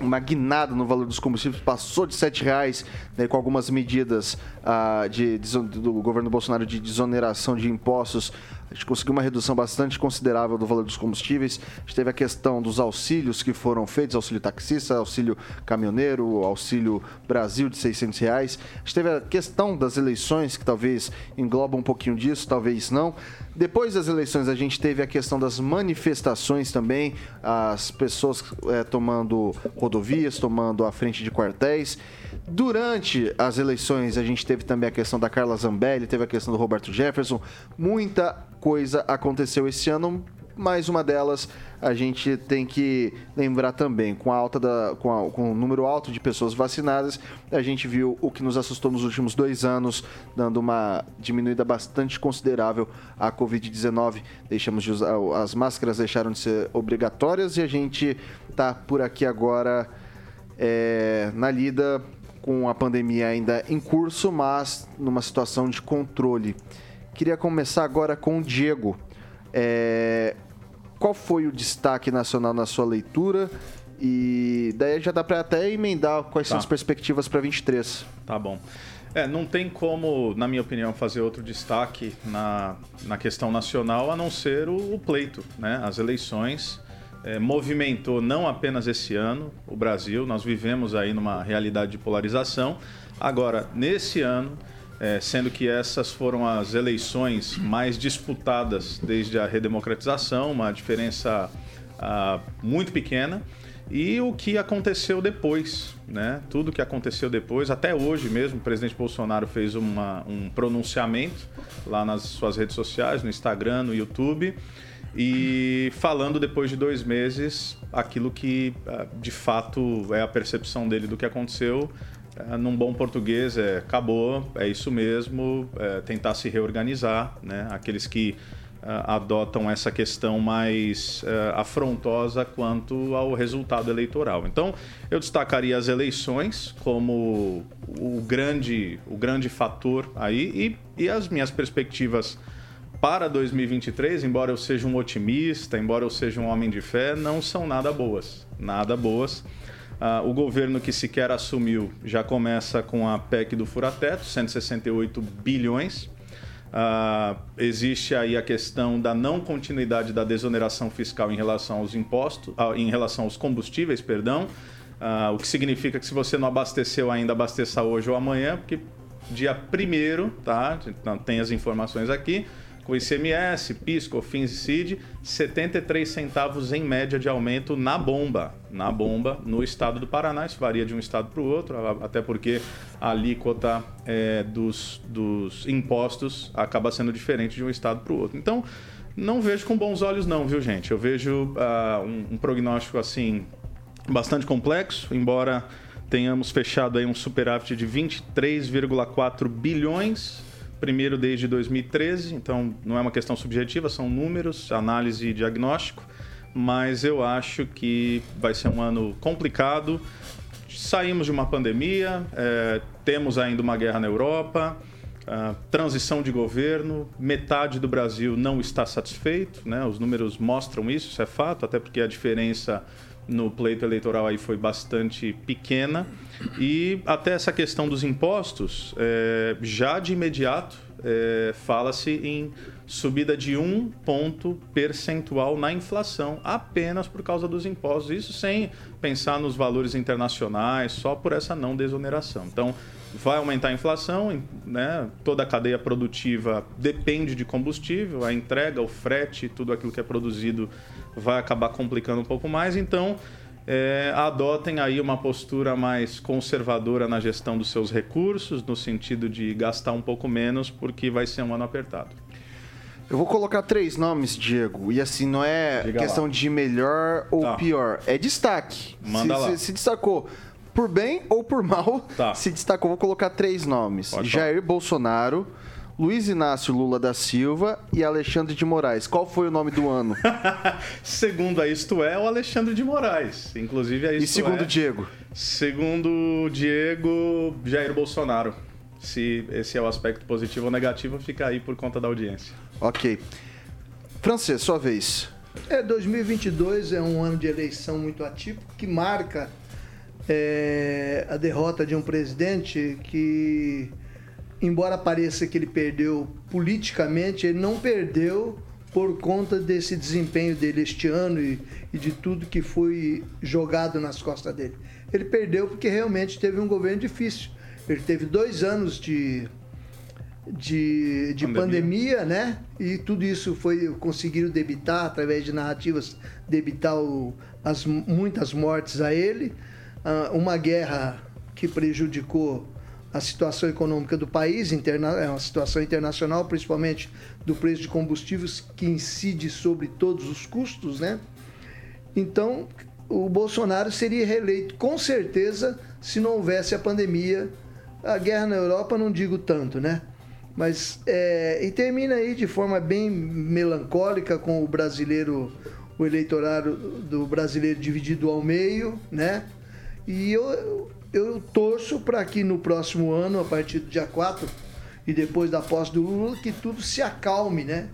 uma guinada no valor dos combustíveis, passou de 7 reais, né, com algumas medidas ah, de, deso- do governo Bolsonaro de desoneração de impostos. A gente conseguiu uma redução bastante considerável do valor dos combustíveis. A gente teve a questão dos auxílios que foram feitos, auxílio taxista, auxílio caminhoneiro, auxílio Brasil de 600 reais. A gente teve a questão das eleições, que talvez engloba um pouquinho disso, talvez não. Depois das eleições, a gente teve a questão das manifestações também, as pessoas eh, tomando rodovias, tomando a frente de quartéis. Durante as eleições, a gente teve também a questão da Carla Zambelli, teve a questão do Roberto Jefferson. Muita coisa aconteceu esse ano. Mais uma delas a gente tem que lembrar também, com a alta da, com, a- com o número alto de pessoas vacinadas, a gente viu o que nos assustou nos últimos dois anos, dando uma diminuída bastante considerável à Covid-19. Deixamos de usar, as máscaras deixaram de ser obrigatórias e a gente tá por aqui agora é, na lida com a pandemia ainda em curso, mas numa situação de controle Queria começar agora com o Diego. É, qual foi o destaque nacional na sua leitura? E daí já dá para até emendar quais tá. são as perspectivas para 23. Tá bom. É, não tem como, na minha opinião, fazer outro destaque na, na questão nacional a não ser o, o pleito, né? As eleições é, movimentou não apenas esse ano o Brasil, nós vivemos aí numa realidade de polarização. Agora, nesse ano, é, sendo que essas foram as eleições mais disputadas desde a redemocratização, uma diferença ah, muito pequena. E o que aconteceu depois, né? Tudo que aconteceu depois, até hoje mesmo, o presidente Bolsonaro fez uma, um pronunciamento lá nas suas redes sociais, no Instagram, no YouTube, e falando depois de dois meses aquilo que ah, de fato é a percepção dele do que aconteceu. É, num bom português, é acabou, é isso mesmo, é, tentar se reorganizar, né? Aqueles que uh, adotam essa questão mais uh, afrontosa quanto ao resultado eleitoral. Então, eu destacaria as eleições como o grande, o grande fator aí e, e as minhas perspectivas para 2023, embora eu seja um otimista, embora eu seja um homem de fé, não são nada boas. Nada boas. Uh, o governo que sequer assumiu já começa com a PEC do furateto, 168 bilhões. Uh, existe aí a questão da não continuidade da desoneração fiscal em relação aos impostos, uh, em relação aos combustíveis, perdão. O que significa que se você não abasteceu ainda, abasteça hoje ou amanhã, porque dia 1 tá? Então, tem as informações aqui com ICMS, PIS, COFINS e CID, 73 centavos em média de aumento na bomba, na bomba no estado do Paraná. Isso varia de um estado para o outro, até porque a alíquota é, dos, dos impostos acaba sendo diferente de um estado para o outro. Então, não vejo com bons olhos não, viu gente? Eu vejo uh, um, um prognóstico assim bastante complexo, embora tenhamos fechado aí um superávit de 23,4 bilhões primeiro desde 2013, então não é uma questão subjetiva, são números, análise e diagnóstico, mas eu acho que vai ser um ano complicado. Saímos de uma pandemia, é, temos ainda uma guerra na Europa, transição de governo, metade do Brasil não está satisfeito, né? os números mostram isso, isso é fato, até porque a diferença no pleito eleitoral aí foi bastante pequena. E até essa questão dos impostos, é, já de imediato é, fala-se em subida de um ponto percentual na inflação, apenas por causa dos impostos. Isso sem pensar nos valores internacionais, só por essa não desoneração. Então, vai aumentar a inflação, né? toda a cadeia produtiva depende de combustível, a entrega, o frete, tudo aquilo que é produzido vai acabar complicando um pouco mais. Então, é, adotem aí uma postura mais conservadora na gestão dos seus recursos, no sentido de gastar um pouco menos, porque vai ser um ano apertado. Eu vou colocar três nomes, Diego. E assim, não é Diga questão lá. de melhor ou tá. pior. É destaque. Manda se, lá. Se, se, destacou por bem ou por mal, tá. se destacou. Vou colocar três nomes: Pode Jair falar. Bolsonaro, Luiz Inácio Lula da Silva e Alexandre de Moraes. Qual foi o nome do ano? segundo a Isto É, o Alexandre de Moraes. Inclusive a Isto E segundo é, Diego? Segundo Diego, Jair Bolsonaro. Se esse é o aspecto positivo ou negativo, fica aí por conta da audiência. Ok. Francês, sua vez. É, 2022 é um ano de eleição muito atípico que marca é, a derrota de um presidente que embora pareça que ele perdeu politicamente, ele não perdeu por conta desse desempenho dele este ano e, e, de tudo que foi jogado nas costas dele. Ele perdeu porque realmente teve um governo difícil. Ele teve dois anos de, de, de pandemia. pandemia né? E tudo isso foi conseguiram debitar, através de narrativas, debitar o, as muitas mortes a ele. Uh, uma guerra que prejudicou a situação econômica do país, interna, é uma situação internacional, principalmente do preço de combustíveis, que incide sobre todos os custos, né? Então, o Bolsonaro seria reeleito com certeza se não houvesse a pandemia. A guerra na Europa, não digo tanto, né? Mas, é, e termina aí de forma bem melancólica com o brasileiro, o eleitorado do brasileiro dividido ao meio, né? E eu, eu torço para que no próximo ano, a partir do dia 4, e depois da posse do Lula, que tudo se acalme, né?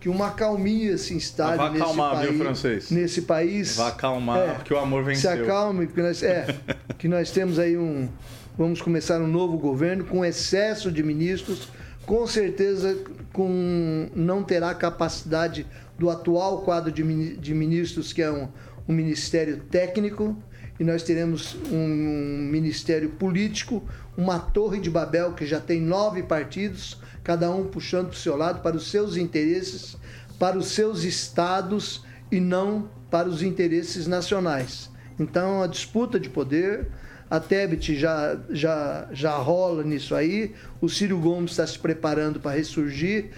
Que uma calmia se instale Vai nesse acalmar, país. viu, francês? Nesse país. Vai acalmar, É, porque o amor Se venceu. acalme, porque nós, é, que nós temos aí um. Vamos começar um novo governo com excesso de ministros, com certeza com, não terá capacidade do atual quadro de, de ministros, que é um, um ministério técnico, e nós teremos um ministério político, uma torre de Babel que já tem nove partidos, cada um puxando para o seu lado, para os seus interesses, para os seus estados e não para os interesses nacionais. Então, a disputa de poder, a Tebet já, já, já rola nisso aí, o Ciro Gomes está se preparando para ressurgir.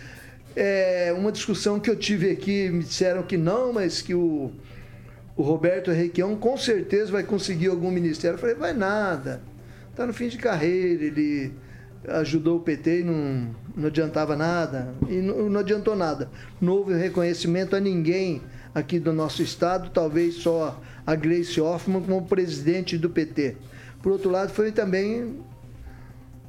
É uma discussão que eu tive aqui, me disseram que não, mas que o, o Roberto Requião com certeza vai conseguir algum ministério. Eu falei, vai nada, está no fim de carreira, ele ajudou o PT e não, não adiantava nada, e não, não adiantou nada. Não houve reconhecimento a ninguém aqui do nosso estado, talvez só a Gleice Hoffmann como presidente do PT. Por outro lado, foi também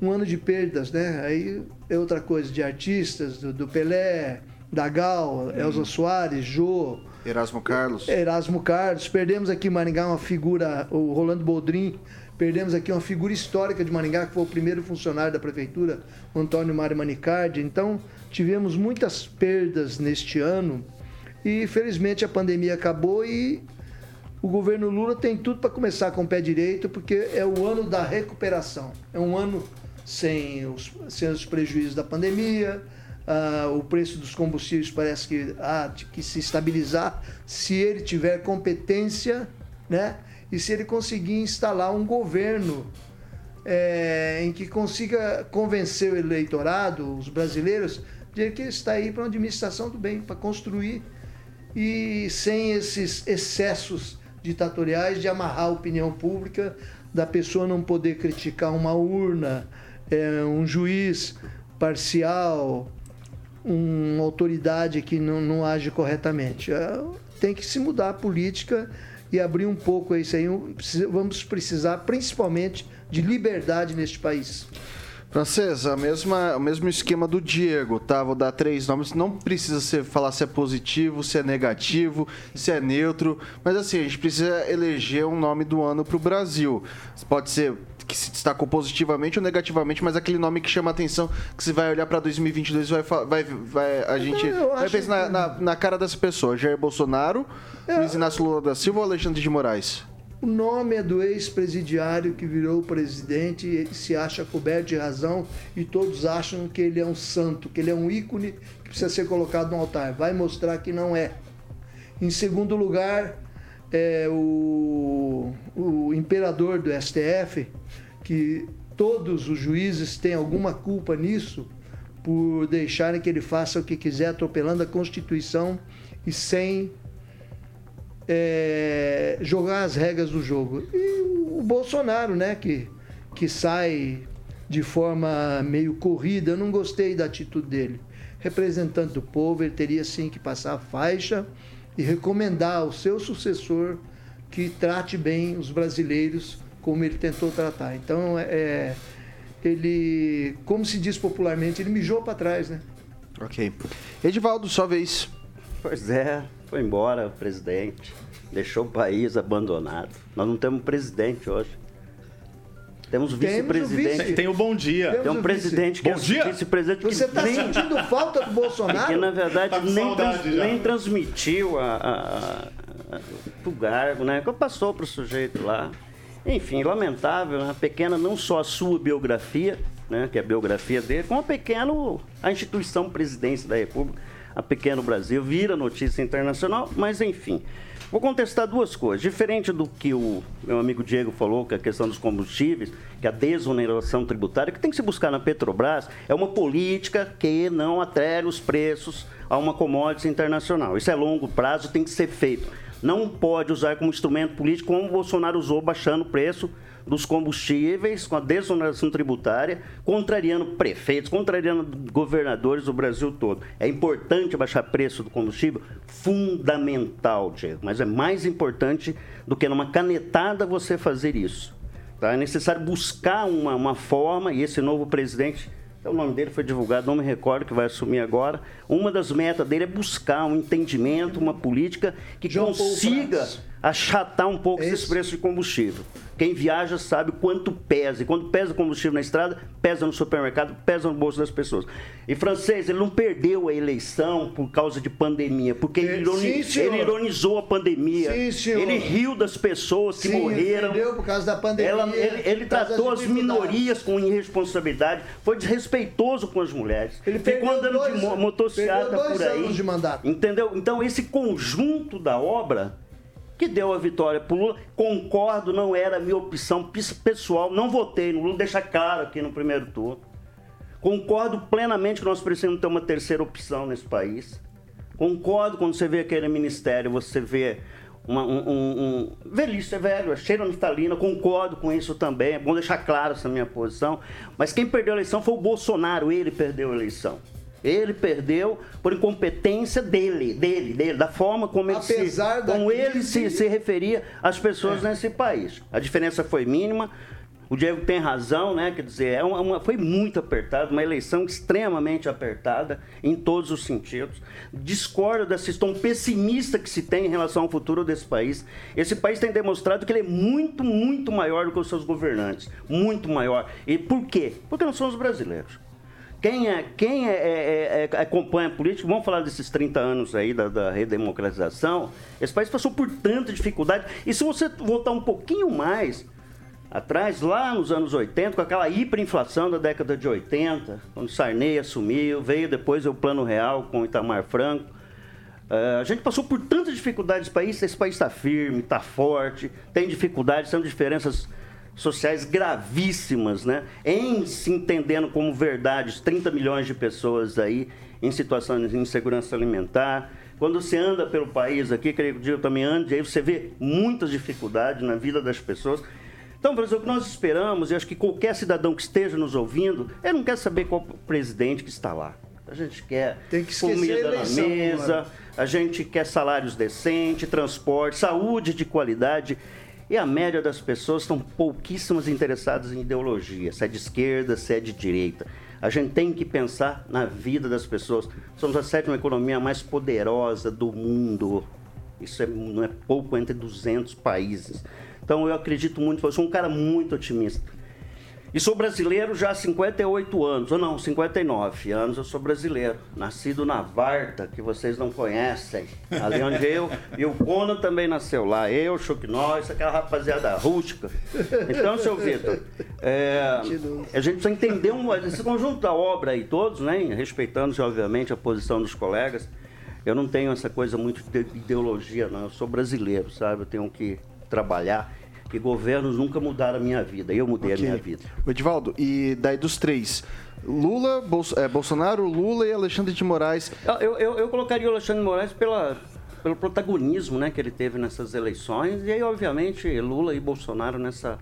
um ano de perdas, né? Aí é outra coisa, de artistas, do, do Pelé, da Gal, Elza Soares, Jô, Erasmo Carlos. Erasmo Carlos, perdemos aqui em Maringá uma figura, o Rolando Boldrin, perdemos aqui uma figura histórica de Maringá, que foi o primeiro funcionário da prefeitura, o Antônio Mário Manicardi. Então, tivemos muitas perdas neste ano e felizmente a pandemia acabou e o governo Lula tem tudo para começar com o pé direito, porque é o ano da recuperação. É um ano sem os, sem os prejuízos da pandemia, ah, o preço dos combustíveis parece que há de que se estabilizar se ele tiver competência, né? E se ele conseguir instalar um governo eh, em que consiga convencer o eleitorado, os brasileiros, de que está aí para uma administração do bem, para construir e sem esses excessos ditatoriais de amarrar a opinião pública, da pessoa não poder criticar uma urna, é, um juiz parcial, uma autoridade que não, não age corretamente. É, Tem que se mudar a política e abrir um pouco isso aí. Vamos precisar principalmente de liberdade neste país. Francesa, a mesma, o mesmo esquema do Diego, tá? Vou dar três nomes. Não precisa ser, falar se é positivo, se é negativo, se é neutro. Mas assim, a gente precisa eleger um nome do ano pro Brasil. Pode ser que se destacou positivamente ou negativamente, mas aquele nome que chama a atenção, que você vai olhar pra 2022 vai, vai, vai a gente eu vai pensar na, que- na, na cara dessa pessoa. Jair Bolsonaro, Luiz Inácio Lula da Silva ou Alexandre de Moraes? O nome é do ex-presidiário que virou presidente e se acha coberto de razão e todos acham que ele é um santo, que ele é um ícone que precisa ser colocado no altar. Vai mostrar que não é. Em segundo lugar, é o, o imperador do STF, que todos os juízes têm alguma culpa nisso, por deixarem que ele faça o que quiser, atropelando a Constituição e sem é, jogar as regras do jogo. E o Bolsonaro, né, que, que sai de forma meio corrida, eu não gostei da atitude dele. Representante do povo, ele teria sim que passar a faixa e recomendar ao seu sucessor que trate bem os brasileiros como ele tentou tratar. Então, é, ele, como se diz popularmente, ele mijou para trás, né? Ok. Edivaldo, sua vez. Pois é, foi embora o presidente, deixou o país abandonado. Nós não temos presidente hoje. Temos vice-presidente. vice. Tem o bom dia. Temos Tem um o presidente que Bom é dia. vice-presidente que Você está nem, sentindo falta do que Bolsonaro? na verdade Tá nem, trans- nem transmitiu a, a, a, o gargo, né? Que passou para o sujeito lá. Enfim, lamentável, né? pequena não só a sua biografia, né? que é a biografia dele, como a pequeno a instituição presidência da República, a pequeno Brasil, vira notícia internacional, mas enfim. Vou contestar duas coisas. Diferente do que o meu amigo Diego falou, que é a questão dos combustíveis, que a desoneração tributária, que tem que se buscar na Petrobras, é uma política que não atrele os preços a uma commodity internacional. Isso é longo prazo, tem que ser feito. Não pode usar como instrumento político, como o Bolsonaro usou, baixando o preço dos combustíveis, com a desoneração tributária, contrariando prefeitos, contrariando governadores do Brasil todo. É importante baixar preço do combustível? Fundamental, Diego. Mas é mais importante do que numa canetada você fazer isso. Tá? É necessário buscar uma, uma forma, e esse novo presidente o nome dele foi divulgado, não me recordo que vai assumir agora. Uma das metas dele é buscar um entendimento, uma política que João consiga. Achatar um pouco Esse. esses preços de combustível. Quem viaja sabe quanto pesa. E quando pesa o combustível na estrada, pesa no supermercado, pesa no bolso das pessoas. E francês, ele não perdeu a eleição por causa de pandemia, porque ele, É, ironi- sim, ele ironizou a pandemia. Sim. Ele riu das pessoas que Sim, morreram. perdeu por causa da pandemia, Ela- ele ele tratou as minorias com irresponsabilidade, foi desrespeitoso com as mulheres. Ele Ficou andando dois- de mo- motocicleta por aí. Entendeu? Então, esse conjunto da obra que deu a vitória para Lula, concordo, não era a minha opção pes- pessoal, não votei no Lula, deixa claro aqui no primeiro turno. Concordo plenamente que nós precisamos ter uma terceira opção nesse país. Concordo quando você vê aquele ministério, você vê uma, um, um, um... Velhice é velho, é cheiro naftalina, concordo com isso também, é bom deixar claro essa minha posição. Mas quem perdeu a eleição foi o Bolsonaro, ele perdeu a eleição. Ele perdeu por incompetência dele, dele, dele, da forma como ele, se, Apesar da como ele se, se referia às pessoas nesse país. A diferença foi mínima. O Diego tem razão, né? Quer dizer, é uma, uma- foi muito apertado, uma eleição extremamente apertada em todos os sentidos. Discordo desse tom pessimista que se tem em relação ao futuro desse país. Esse país tem demonstrado que ele é muito, muito maior do que os seus governantes. Muito maior. E por quê? Porque não são os brasileiros. Quem, é, quem é, é- é- acompanha a política, vamos falar desses 30 anos aí da, da redemocratização, esse país passou por tanta dificuldade. E se você voltar um pouquinho mais atrás, lá nos anos 80, com aquela hiperinflação da década de 80, quando Sarney assumiu, veio depois o Plano Real com Itamar Franco. Eh, a gente passou por tantas dificuldades nesse país, esse país está firme, está forte, tem dificuldades, são diferenças sociais gravíssimas, né? Em se entendendo como verdades 30 milhões de pessoas aí em situação de insegurança alimentar. Quando você anda pelo país aqui, creio que eu também ande, aí você vê muitas dificuldades na vida das pessoas. Então, Brasil, o que nós esperamos, e acho que qualquer cidadão que esteja nos ouvindo, ele não quer saber qual presidente que está lá. A gente quer que comida na eleição mesa, agora. a gente quer salários decentes, transporte, saúde de qualidade. E a média das pessoas estão pouquíssimas interessadas em ideologia, se é de esquerda, se é de direita. A gente tem que pensar na vida das pessoas. Somos a sétima economia mais poderosa do mundo. Isso é- não é pouco entre 200 países. Então eu acredito muito, eu sou um cara muito otimista. E sou brasileiro já há 58 anos, ou não, 59 anos eu sou brasileiro. Nascido na Varta, que vocês não conhecem. Ali onde eu e o Conan também nasceu lá. Eu, Chuck Norris, aquela rapaziada rústica. Então, seu Vitor, é, a gente precisa entender um, esse conjunto da obra aí todos, né? Respeitando, obviamente, a posição dos colegas. Eu não tenho essa coisa muito de ideologia, não. Eu sou brasileiro, sabe? Eu tenho que trabalhar. Que governos nunca mudaram a minha vida. Eu mudei Ok. a minha vida. Edivaldo, e daí dos três, Lula, Bolso- é, Bolsonaro, Lula e Alexandre de Moraes. Eu, eu, eu colocaria o Alexandre de Moraes pela, pelo protagonismo né, que ele teve nessas eleições. E aí, obviamente, Lula e Bolsonaro nessa,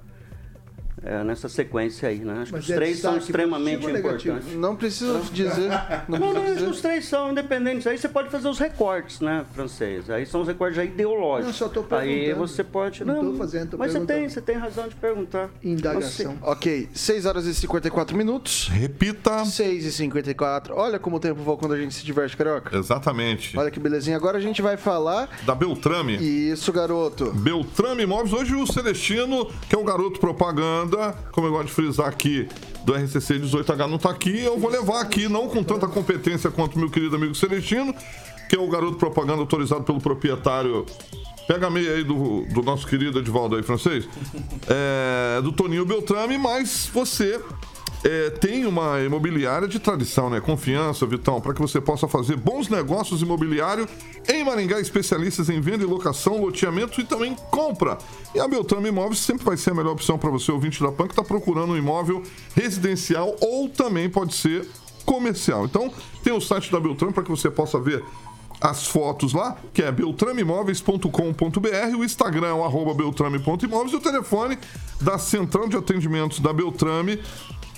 é, nessa sequência aí. Né? Acho Mas que os é três são extremamente importantes. Não precisa dizer. Não Não, não, dizer. os três são independentes. Aí você pode fazer os recortes, né, francês? Aí são os recortes já ideológicos. Não, só tô Aí você pode. Não Não, tô fazendo, tô mas você tem, você tem razão de perguntar. Indagação. Ok, 6 horas e 54 minutos. Repita. 6 e 54. Olha como o tempo voa quando a gente se diverte, carioca. Exatamente. Olha que belezinha. Agora a gente vai falar. Da Beltrame. Isso, garoto. Beltrame Imóveis. Hoje o Celestino, que é o garoto propaganda, como eu gosto de frisar aqui, do RCC 18H não tá aqui, eu vou levar aqui, não com tanta competência quanto meu querido amigo Celestino, que é o garoto propaganda autorizado pelo proprietário. Pega a meia aí do, do nosso querido Edvaldo aí, francês. É, do Toninho Beltrame, mas você é, tem uma imobiliária de tradição, né? Confiança, Vitão, para que você possa fazer bons negócios imobiliários em Maringá, especialistas em venda e locação, loteamento e também compra. E a Beltrame Imóveis sempre vai ser a melhor opção para você, ouvinte da PAN, que está procurando um imóvel residencial ou também pode ser comercial. Então, tem o site da Beltrame para que você possa ver as fotos lá, que é beltrameimóveis.com.br, o Instagram é o beltrame.imóveis e o telefone da Central de Atendimentos da Beltrame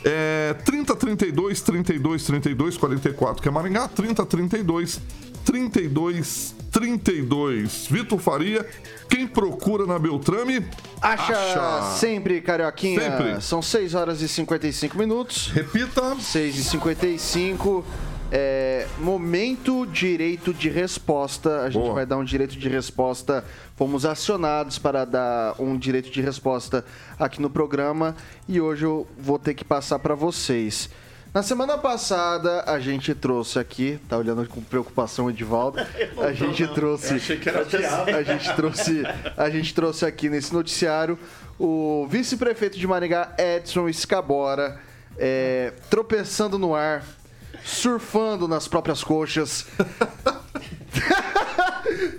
é 3032 32 32 44, que é Maringá, 3032 32 32. Vitor Faria, quem procura na Beltrame? Acha, sempre, Carioquinha. Sempre. São 6 horas e 55 minutos. Repita. 6 e 55. É, momento direito de resposta. A gente Boa. vai dar um direito de resposta. Fomos acionados para dar um direito de resposta aqui no programa e hoje eu vou ter que passar para vocês. Na semana passada a gente trouxe aqui, tá olhando com preocupação o Edivaldo. A gente trouxe, achei que era a gente trouxe, a gente trouxe aqui nesse noticiário o vice-prefeito de Maringá, Edson Escabora, é, tropeçando no ar, surfando nas próprias coxas.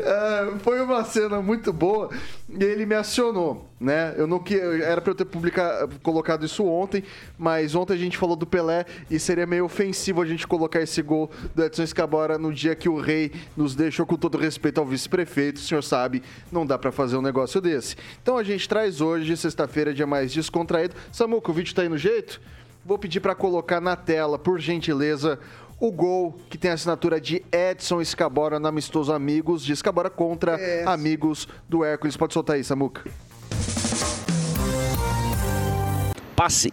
É, foi uma cena muito boa e ele me acionou, né? Eu não que era para eu ter publicado, colocado isso ontem, mas ontem a gente falou do Pelé e seria meio ofensivo a gente colocar esse gol do Edson Escabora no dia que o rei nos deixou com todo respeito ao vice-prefeito. O senhor sabe, não dá para fazer um negócio desse. Então a gente traz hoje, sexta-feira, dia mais descontraído. Samuca, o vídeo tá aí no jeito? Vou pedir para colocar na tela, por gentileza, o gol que tem a assinatura de Edson Escabora no amistoso Amigos de Escabora contra É. Amigos do Hércules. Pode soltar aí, Samuca. passe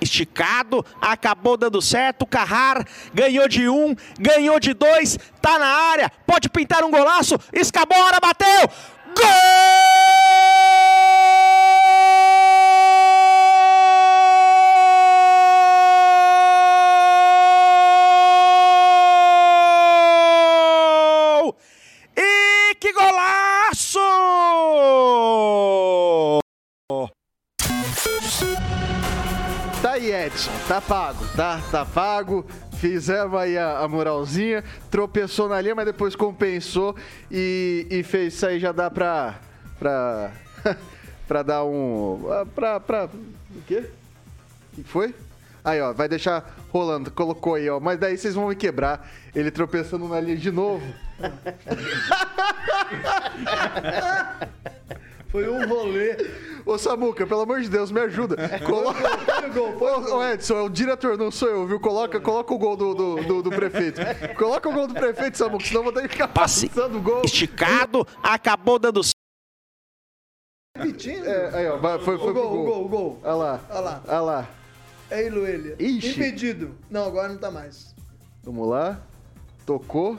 esticado, acabou dando certo, Carrar ganhou de um, ganhou de dois, tá na área, pode pintar um golaço, Escabora bateu, gol! Tá pago, tá? Tá pago. Fizemos aí a, a moralzinha. Tropeçou na linha, mas depois compensou e, e fez isso aí. Já dá pra. pra. pra dar um. pra. pra o quê? O que foi? Aí, ó, vai deixar rolando. Colocou aí, ó. Mas daí vocês vão me quebrar. Ele tropeçando na linha de novo. Foi um rolê. Ô, Samuca, pelo amor de Deus, me ajuda. Coloca... Ô, ô, Edson, é o diretor, não sou eu, viu? Coloca, coloca o gol do, do, do- do prefeito. Coloca o gol do prefeito, Samuca, senão eu vou ter que ficar Passe passando o gol. esticado, acabou dando Repetindo. É, aí, ó, vai- foi, foi o pro gol, o gol, o gol. Olha lá. Olha lá. Olha lá. É Iluelia. Ixi. Impedido. Não, agora não tá mais. Vamos lá. Tocou.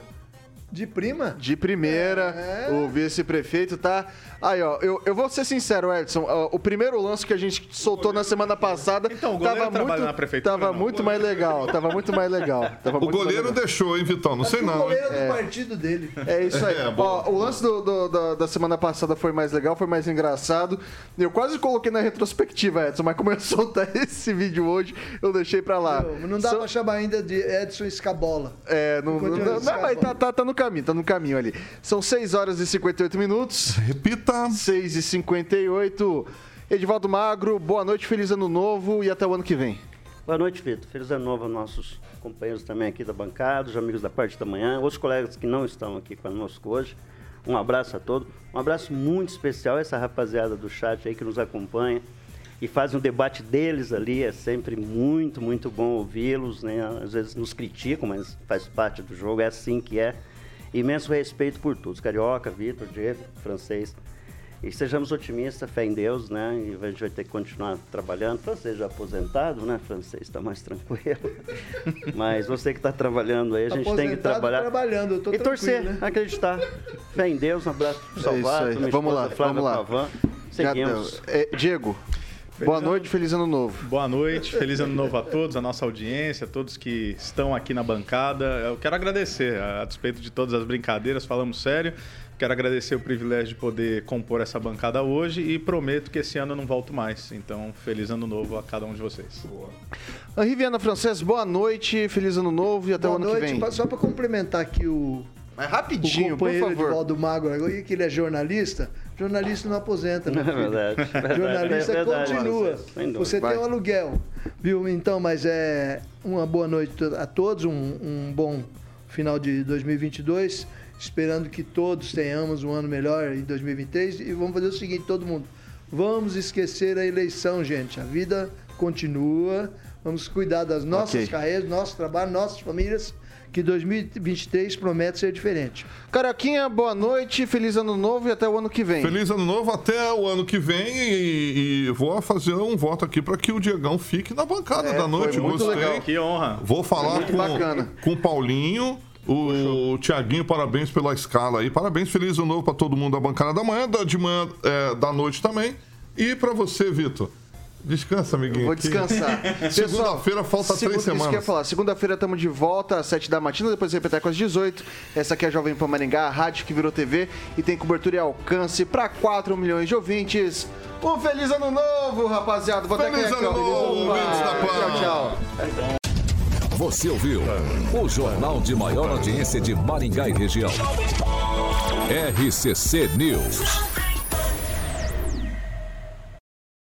De prima? De primeira, É. o vice-prefeito tá. Aí, ó, eu, eu vou ser sincero, Edson. ó, o primeiro lance que a gente soltou na semana passada Então, o goleiro tava muito, na prefeitura, tava não. muito mais legal. Tava muito mais legal. Tava O goleiro legal. deixou, hein, Vitão? Não sei o não. hein? goleiro do partido dele. É isso aí. É, Ó, o lance do- do- da- da semana passada foi mais legal, foi mais engraçado. Eu quase coloquei na retrospectiva, Edson, mas como eu soltar esse vídeo hoje, eu deixei pra lá. Não, não dá São- pra chamar ainda de Edson Escabola. É, não, não, não, não, mas tá, tá, tá no caminho, tá no caminho ali. São 6 horas e 58 minutos. Repita. 6 e 58. Edivaldo Magro, boa noite, feliz ano novo e até o ano que vem. Boa noite, Vitor. Feliz ano novo aos nossos companheiros também aqui da bancada, os amigos da parte da manhã, outros colegas que não estão aqui conosco hoje. Um abraço a todos. Um abraço muito especial a essa rapaziada do chat aí que nos acompanha e faz um debate deles ali. É sempre muito, muito bom ouvi-los. Né? Às vezes nos criticam, mas faz parte do jogo. É assim que é. Imenso respeito por todos. Carioca, Vitor, Diego, francês. E sejamos otimistas, fé em Deus, né? E a gente vai ter que continuar trabalhando. Francês já aposentado, né? Francês está mais tranquilo. Mas você que está trabalhando aí, a gente tem que Aposentado trabalhar. trabalhando, eu tô e torcer, né? acreditar. Fé em Deus, um abraço pro É Vamos esposa lá, Flávia vamos lá. Pavan. Seguimos. É, Diego, boa noite, feliz ano novo. Boa noite, feliz ano novo a todos, a nossa audiência, a todos que estão aqui na bancada. Eu quero agradecer, a despeito de todas as brincadeiras, falamos sério. Quero agradecer o privilégio de poder compor essa bancada hoje e prometo que esse ano eu não volto mais. Então, feliz ano novo a cada um de vocês. Henri Viana Francês, boa noite, feliz ano novo e até Boa o ano que noite. vem. Pa- Só para complementar aqui o, Mas o rapidinho, por companheiro favor. Edivaldo Magro, agora, que ele é jornalista. Jornalista não aposenta, meu É verdade. verdade, Jornalista é verdade, continua. Você tem um aluguel, viu? Então, mas é uma boa noite a todos, um, um bom final de 2022. Esperando que todos tenhamos um ano melhor em 2023. E vamos fazer o seguinte, todo mundo. Vamos esquecer a eleição, gente. A vida continua. Vamos cuidar das nossas Ok. carreiras, nosso trabalho, nossas famílias, que 2023 promete ser diferente. Carioquinha, boa noite, feliz ano novo e até o ano que vem. Feliz ano novo até o ano que vem e, e vou fazer um voto aqui para que o Diegão fique na bancada É, da noite. foi muito Gostei. legal. Que honra. Vou falar com, bacana. com o Paulinho. O Tiaguinho, parabéns pela escala aí. Parabéns, feliz ano novo para todo mundo da bancada da manhã, da, de manhã, é, da noite também. E para você, Vitor. Descansa, amiguinho. Vou que descansar. Segunda-feira falta segunda- três Isso que eu ia semanas. falar. Segunda-feira estamos de volta às 7 da matina, depois repetir com às 18. Essa aqui é a Jovem Pan Maringá, a rádio que virou TV e tem cobertura e alcance para 4 milhões de ouvintes. Um feliz ano novo, rapaziada. Vou até Feliz aqui, ano novo, ouvintes da Pan. Tchau, tchau. Você ouviu o jornal de maior audiência de Maringá e região. RCC News.